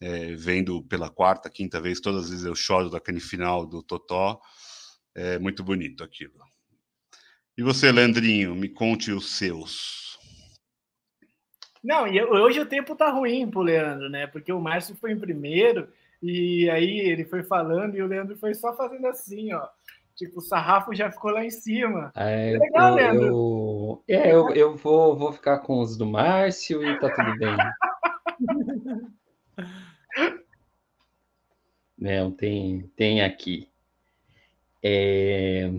é, vendo pela quarta, quinta vez, todas as vezes eu choro daquele final do Totó. É muito bonito aquilo. E você, Leandrinho, me conte os seus. Não, e hoje o tempo tá ruim pro Leandro, né? Porque o Márcio foi em primeiro, e aí ele foi falando e o Leandro foi só fazendo assim, ó. Tipo, o sarrafo já ficou lá em cima. É, legal, eu, Leandro. Eu, é, eu, eu vou, vou ficar com os do Márcio e tá tudo bem. Não, tem, tem aqui. É...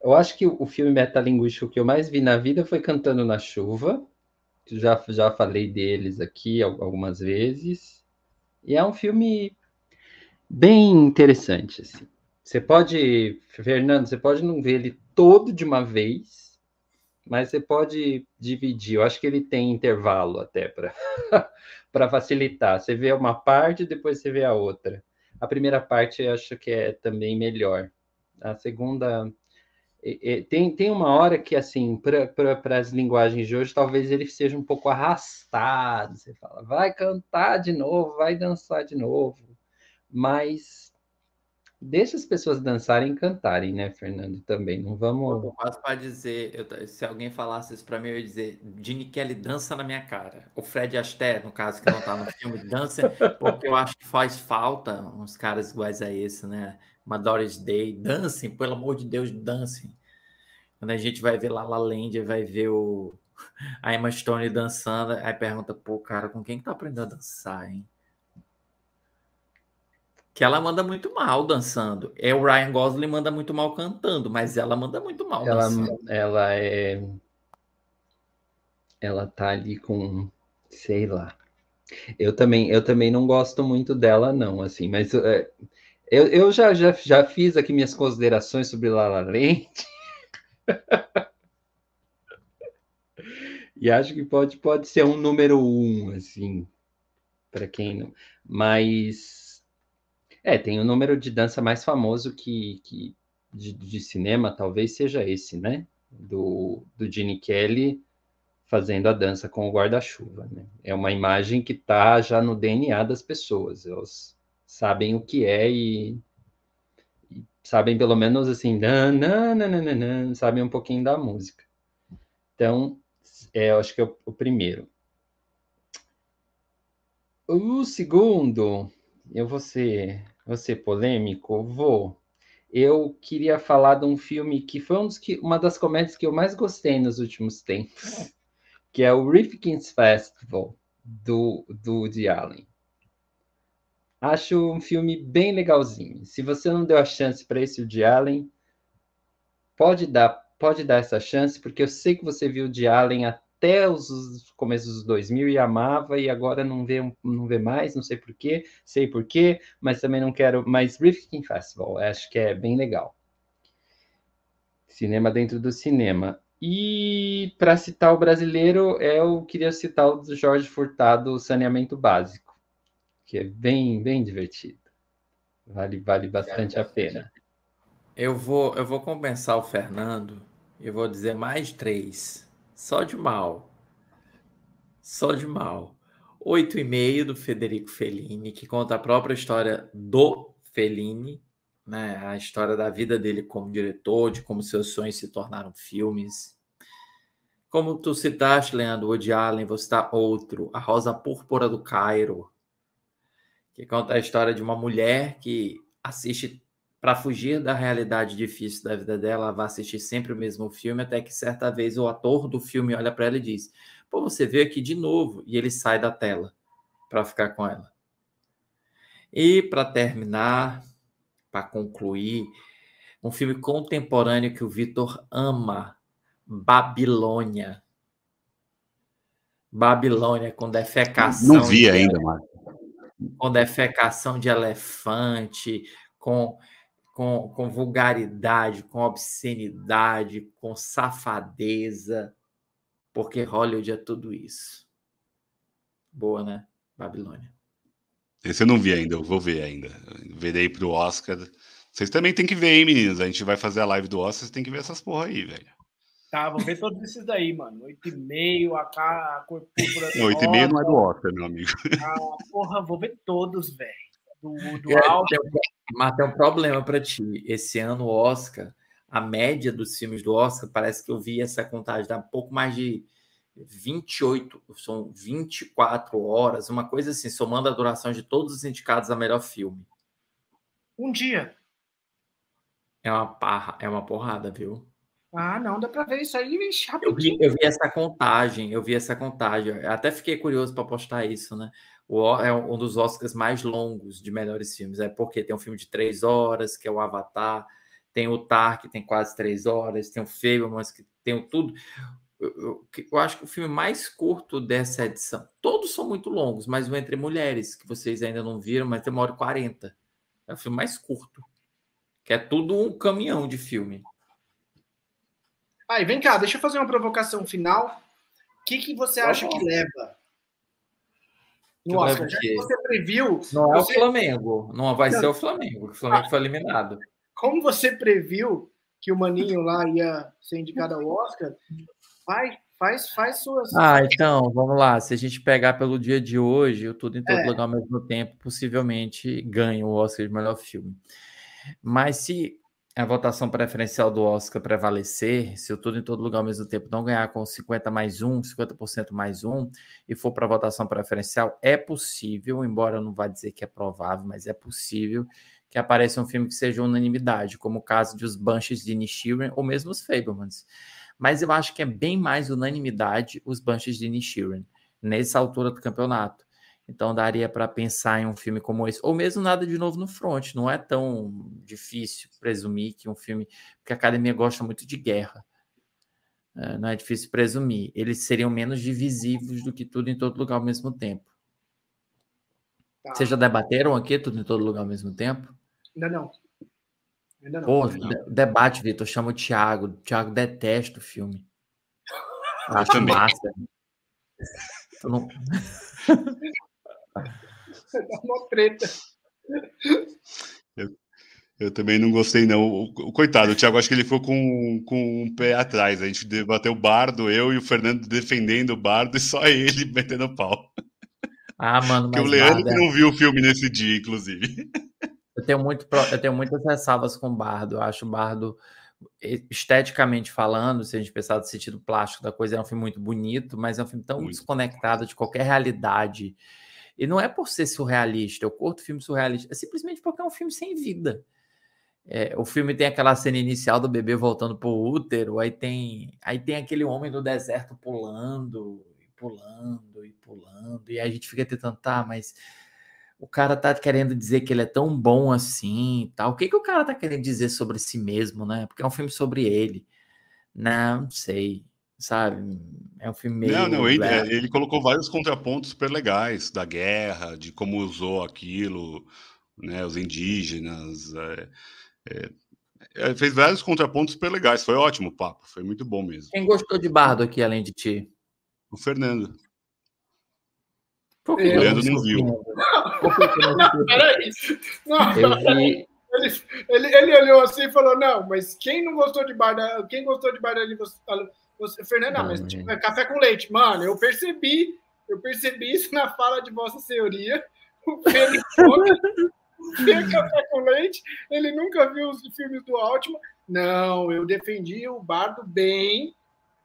Eu acho que o filme metalinguístico que eu mais vi na vida foi Cantando na Chuva. Já, já falei deles aqui algumas vezes. E é um filme bem interessante, assim. Você pode, Fernando, você pode não ver ele todo de uma vez, mas você pode dividir. Eu acho que ele tem intervalo até para para facilitar. Você vê uma parte, depois você vê a outra. A primeira parte eu acho que é também melhor. A segunda tem, tem uma hora que, assim, para as linguagens de hoje, talvez ele seja um pouco arrastado. Você fala, vai cantar de novo, vai dançar de novo. Mas deixa as pessoas dançarem e cantarem, né, Fernando? Também. Não vamos. Eu quase para dizer, eu, se alguém falasse isso para mim, eu ia dizer: Gene Kelly dança na minha cara. O Fred Astaire, no caso, que não está no filme, dança, porque eu acho que faz falta uns caras iguais a esse, né? uma Doris Day, dancem, pelo amor de Deus, dancem. Quando a gente vai ver lá La Land, vai ver o, a Emma Stone dançando, aí pergunta, pô, cara, com quem que tá aprendendo a dançar, hein? Que ela manda muito mal dançando. É o Ryan Gosling manda muito mal cantando, mas ela manda muito mal ela, dançando. Ela é. Ela tá ali com. Sei lá. Eu também, eu também não gosto muito dela, não, assim, mas é, eu, eu já, já, já fiz aqui minhas considerações sobre La La Land. e acho que pode, pode ser um número um, assim, para quem não. Mas é, tem o número de dança mais famoso que, que de, de, cinema, talvez seja esse, né? Do, do Gene Kelly fazendo a dança com o guarda-chuva. Né? É uma imagem que está já no DNA das pessoas. Elas sabem o que é e, e sabem pelo menos assim, nananana, sabem um pouquinho da música. Então, é, eu acho que é o, o primeiro. O segundo, eu vou ser, ser polêmico, vou. Eu queria falar de um filme que foi um dos que, uma das comédias que eu mais gostei nos últimos tempos, que é o Rifkin's Festival, do, do Woody Allen. Acho um filme bem legalzinho. Se você não deu a chance para esse de Allen, pode dar, pode dar essa chance, porque eu sei que você viu de Allen até os começos dos 2000 e amava e agora não vê, não vê mais, não sei porquê, sei porquê, mas também não quero. Mas Rifkin Festival, acho que é bem legal. Cinema dentro do cinema. E para citar o brasileiro, eu queria citar o Jorge Furtado, Saneamento Básico que é bem, bem divertido. Vale, vale bastante a pena. Eu vou, eu vou compensar o Fernando. Eu vou dizer mais três. Só de mal. Só de mal. Oito e meio do Federico Fellini, que conta a própria história do Fellini, né? A história da vida dele como diretor, de como seus sonhos se tornaram filmes. Como tu citaste, Leandro, Woody Allen, vou citar outro, A Rosa Púrpura do Cairo, que conta a história de uma mulher que assiste para fugir da realidade difícil da vida dela, ela vai assistir sempre o mesmo filme, até que certa vez o ator do filme olha para ela e diz: Pô, você veio aqui de novo, e ele sai da tela para ficar com ela. E para terminar, para concluir, Um filme contemporâneo que o Vitor ama, Babilônia. Babilônia com defecação. Não vi de, ainda, Marco. Com defecação de elefante, com, com, com vulgaridade, com obscenidade, com safadeza, porque Hollywood é tudo isso. Boa, né? Babilônia. Esse eu não vi ainda, eu vou ver ainda. Verei pro Oscar. Vocês também tem que ver, hein, meninos? A gente vai fazer a live do Oscar, vocês tem que ver essas porra aí, velho. Tá, vou ver todos esses daí, mano. Oito e meio, a, a cor púrpura. Não, e meio não é do Oscar, meu amigo. Ah, porra, vou ver todos, velho. Do, do é, alto. Mas tem um problema para ti. Esse ano, o Oscar, a média dos filmes do Oscar, parece que eu vi essa contagem, dá um pouco mais de 28, são 24 horas, uma coisa assim, somando a duração de todos os indicados a melhor filme. Um dia. É uma parra, é uma porrada, viu? Ah, não, dá para ver isso aí eu vi, eu vi essa contagem, eu vi essa contagem. Eu até fiquei curioso para postar isso, né? O, é um dos Oscars mais longos de melhores filmes. É porque tem um filme de três horas, que é o Avatar, tem o Tar, que tem quase três horas, tem o mas que tem o tudo. Eu, eu, eu, acho que o filme mais curto dessa edição, todos são muito longos, mas o Entre Mulheres, que vocês ainda não viram, mas tem uma hora e quarenta. É o filme mais curto. Que é tudo um caminhão de filme. Aí, vem cá, deixa eu fazer uma provocação final. O que, que você acha que leva? No Oscar, já que você previu. Não é o Flamengo. Não vai não. ser o Flamengo. O Flamengo ah, foi eliminado. Como você previu que o Maninho lá ia ser indicado ao Oscar, vai, faz, faz suas. Ah, então, vamos lá. Se a gente pegar pelo dia de hoje, o Tudo em Todo é. Lugar ao mesmo tempo, possivelmente ganha o Oscar de melhor filme. Mas se a votação preferencial do Oscar prevalecer, se o tudo em todo lugar ao mesmo tempo não ganhar com 50 mais um, 50% mais um, e for para votação preferencial, é possível, embora eu não vá dizer que é provável, mas é possível que apareça um filme que seja unanimidade, como o caso de Os Banshees de Nishiren ou mesmo Os Fablemans. Mas eu acho que é bem mais unanimidade Os Banshees de Nishiren, nessa altura do campeonato. Então daria para pensar em um filme como esse, ou mesmo nada de novo no front. Não é tão difícil presumir que um filme, porque a academia gosta muito de guerra. É, não é difícil presumir. Eles seriam menos divisivos do que tudo em todo lugar ao mesmo tempo. Tá. Vocês já debateram aqui tudo em todo lugar ao mesmo tempo? Ainda não. Ainda não. Pô, de debate, Vitor. Chama o Thiago. O Thiago detesta o filme. Acho massa. Não... Dá uma treta. Eu, eu, também não gostei, não. O, coitado, o Thiago, acho que ele foi com, com um pé atrás. A gente debateu o Bardo, eu e o Fernando defendendo o Bardo e só ele metendo pau. Ah, mano, Porque o Leandro Bardo... não viu o filme nesse dia, inclusive. Eu tenho, muito, eu tenho muitas ressalvas com o Bardo. Eu acho o Bardo, esteticamente falando, se a gente pensar no sentido plástico da coisa, é um filme muito bonito, mas é um filme tão muito. desconectado de qualquer realidade e não é por ser surrealista, eu curto filme surrealista, é simplesmente porque é um filme sem vida. É, o filme tem aquela cena inicial do bebê voltando pro útero, aí tem, aí tem aquele homem no deserto pulando, e pulando, e pulando, e a gente fica tentando, tá, mas o cara tá querendo dizer que ele é tão bom assim, tal. O que que o cara tá querendo dizer sobre si mesmo, né? Porque é um filme sobre ele. Não, não sei sabe? É um filme meio. Não, não, ele, é, ele, colocou vários contrapontos super legais da guerra, de como usou aquilo, né? Os indígenas. É, é, é, fez vários contrapontos super legais. Foi ótimo o papo, foi muito bom mesmo. Quem gostou de Bardo aqui, além de ti? O Fernando. Por que o Leandro não viu. Peraí. Eu vi. Ele, ele, ele olhou assim e falou: Não, mas quem não gostou de Bardo, quem gostou de Bardo ali, você você, Fernanda, não, mas tipo, é café com leite. Mano, eu percebi, eu percebi isso na fala de Vossa Senhoria. O Fernando café com leite, ele nunca viu os filmes do Altman. Não, eu defendi o Bardo bem,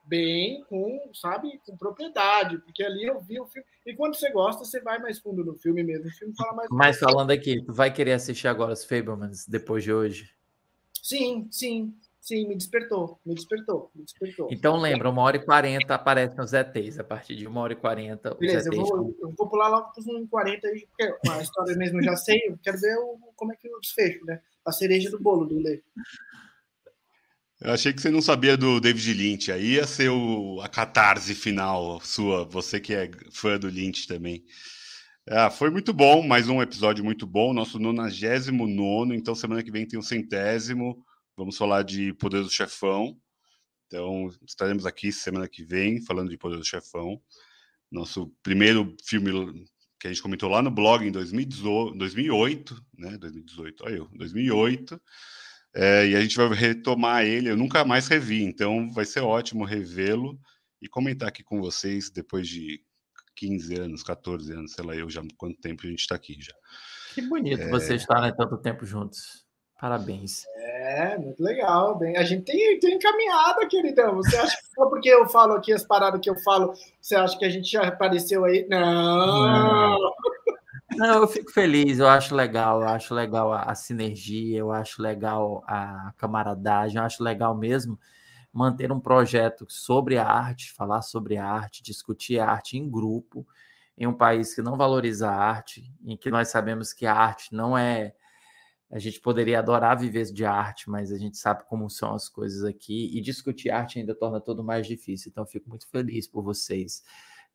bem, com, sabe, com propriedade, porque ali eu vi o filme. E quando você gosta, você vai mais fundo no filme mesmo. O filme fala mais. Mas falando aqui, tu vai querer assistir agora os Fablemans depois de hoje? Sim, sim. Sim, me despertou, me despertou, me despertou. Então lembra, uma hora e quarenta aparecem os ETs, a partir de uma hora e quarenta. Beleza, eu vou, eu vou pular logo para os 1 e 40 porque a história mesmo eu já sei, eu quero ver o, como é que o desfecho, né? A cereja do bolo do Lê. Eu achei que você não sabia do David Lynch. Aí ia ser o, a catarse final sua, você que é fã do Lynch também. Ah, foi muito bom, mais um episódio muito bom, nosso 99, então semana que vem tem o um centésimo. Vamos falar de Poder do Chefão. Então, estaremos aqui semana que vem falando de Poder do Chefão. Nosso primeiro filme que a gente comentou lá no blog em 2018, 2008, né? 2018, olha eu, 2008. É, e a gente vai retomar ele. Eu nunca mais revi, então vai ser ótimo revê-lo e comentar aqui com vocês depois de 15 anos, 14 anos, sei lá, eu já quanto tempo a gente está aqui já. Que bonito é... vocês estarem tanto tempo juntos. Parabéns. É, muito legal. Bem, a gente tem, tem caminhada, queridão. Você acha que só porque eu falo aqui as paradas que eu falo, você acha que a gente já apareceu aí? Não! Não. Não, eu fico feliz, eu acho legal, eu acho legal a, a, sinergia, eu acho legal a camaradagem, eu acho legal mesmo manter um projeto sobre a arte, falar sobre a arte, discutir a arte em grupo, em um país que não valoriza a arte, em que nós sabemos que a arte não é. A gente poderia adorar viver de arte, mas a gente sabe como são as coisas aqui, e discutir arte ainda torna tudo mais difícil. Então, fico muito feliz por vocês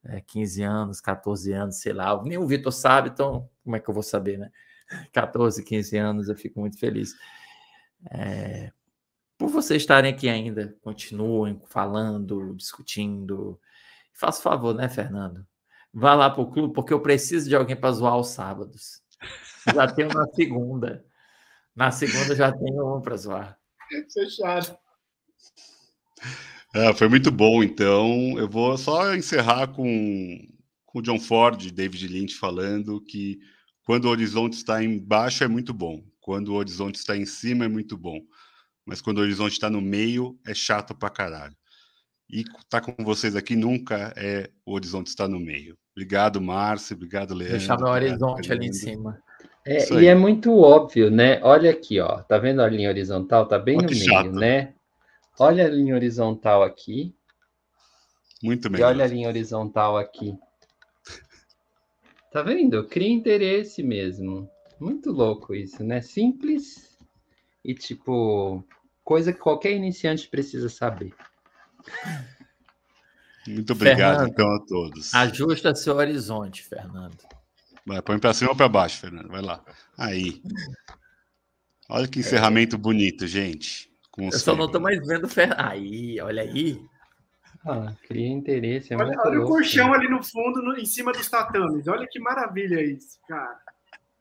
é, 15 anos, 14 anos, sei lá. Nem o Vitor sabe, então como é que eu vou saber, né? 14, 15 anos, eu fico muito feliz. É, por vocês estarem aqui ainda, continuem falando, discutindo. Faça favor, né, Fernando? Vá lá para o clube, porque eu preciso de alguém para zoar aos sábados. Já tenho na segunda. Na segunda já tenho um para zoar. Fechado. É, foi muito bom, então eu vou só encerrar com, com o John Ford e David Lynch falando que quando o horizonte está embaixo é muito bom, quando o horizonte está em cima é muito bom, mas quando o horizonte está no meio é chato pra caralho. E estar tá com vocês aqui nunca é o horizonte está no meio. Obrigado, Márcio, obrigado, Leandro. Deixar meu horizonte ali em cima. É, e é muito óbvio, né? Olha aqui, ó. Tá vendo a linha horizontal? Tá bem Olha no meio, chato. né? Olha a linha horizontal aqui. Muito melhor. E olha a linha horizontal aqui. Tá vendo? Cria interesse mesmo. Muito louco isso, né? Simples e tipo coisa que qualquer iniciante precisa saber. Muito obrigado Fernando, então a todos. Ajusta seu horizonte, Fernando. Vai, põe para cima ou para baixo, Fernando. Vai lá. Aí. Olha que encerramento é. bonito, gente. Com eu só não tô mais vendo Fer... Aí, olha aí. Ah, cria interesse. É olha, olha louco, o colchão né? ali no fundo, no, em cima dos tatames. Olha que maravilha isso, cara.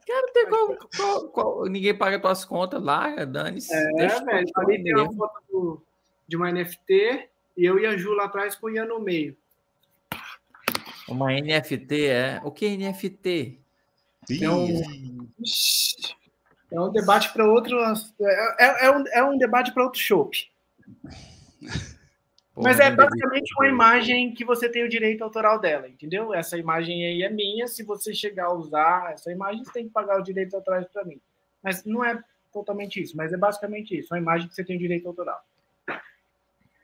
Cara, tem qual, qual, qual, ninguém paga tuas contas lá, dane-se. É, velho. Ali tem uma foto do, de uma NFT e eu e a Ju lá atrás com o Ian no meio. Uma NFT, é? O que é NFT? É um... É um debate para outro. É, é, é, um, é um debate para outro show. Mas é basicamente uma imagem que você tem o direito autoral dela, entendeu? Essa imagem aí é minha. Se você chegar a usar essa imagem, você tem que pagar o direito autoral para mim. Mas não é totalmente isso, mas é basicamente isso. Uma imagem que você tem o direito autoral.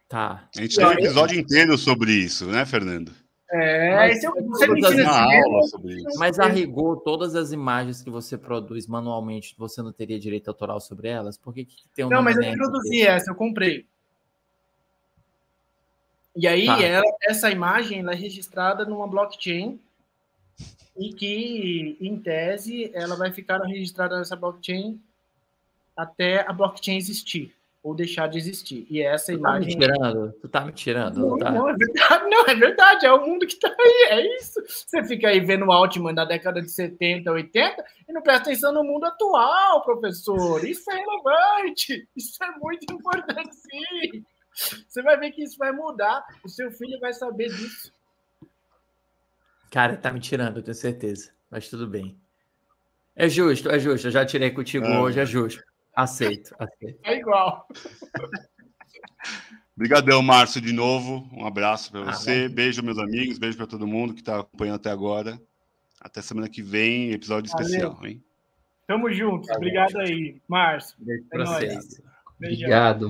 Tá. A gente tem um episódio inteiro sobre isso, né, Fernando? É, mas, é você me aula sobre isso. Mas a rigor, todas as imagens que você produz manualmente, você não teria direito autoral sobre elas? Por que, que tem um Não, mas eu produzi essa, eu comprei. E aí, tá. ela, essa imagem ela é registrada numa blockchain e que, em tese, ela vai ficar registrada nessa blockchain até a blockchain existir ou deixar de existir. E essa tu imagem. Tá me tirando? Tu tá me tirando? Não, tá? não, é verdade, não, é verdade, é o mundo que tá aí, é isso. Você fica aí vendo o Altman da década de 70, 80 e não presta atenção no mundo atual, professor. Isso é relevante, isso é muito importante, sim. Você vai ver que isso vai mudar, o seu filho vai saber disso. Cara, tá me tirando, eu tenho certeza, mas tudo bem. É justo, é justo. Eu já tirei contigo é. hoje, é justo. Aceito, aceito. É igual. Obrigadão, Márcio, de novo. Um abraço para você. Ah, beijo, meus amigos. Beijo para todo mundo que está acompanhando até agora. Até semana que vem, episódio Valeu. especial, hein? Tamo junto. Obrigado aí, Márcio. Beijo é pra vocês. Obrigado.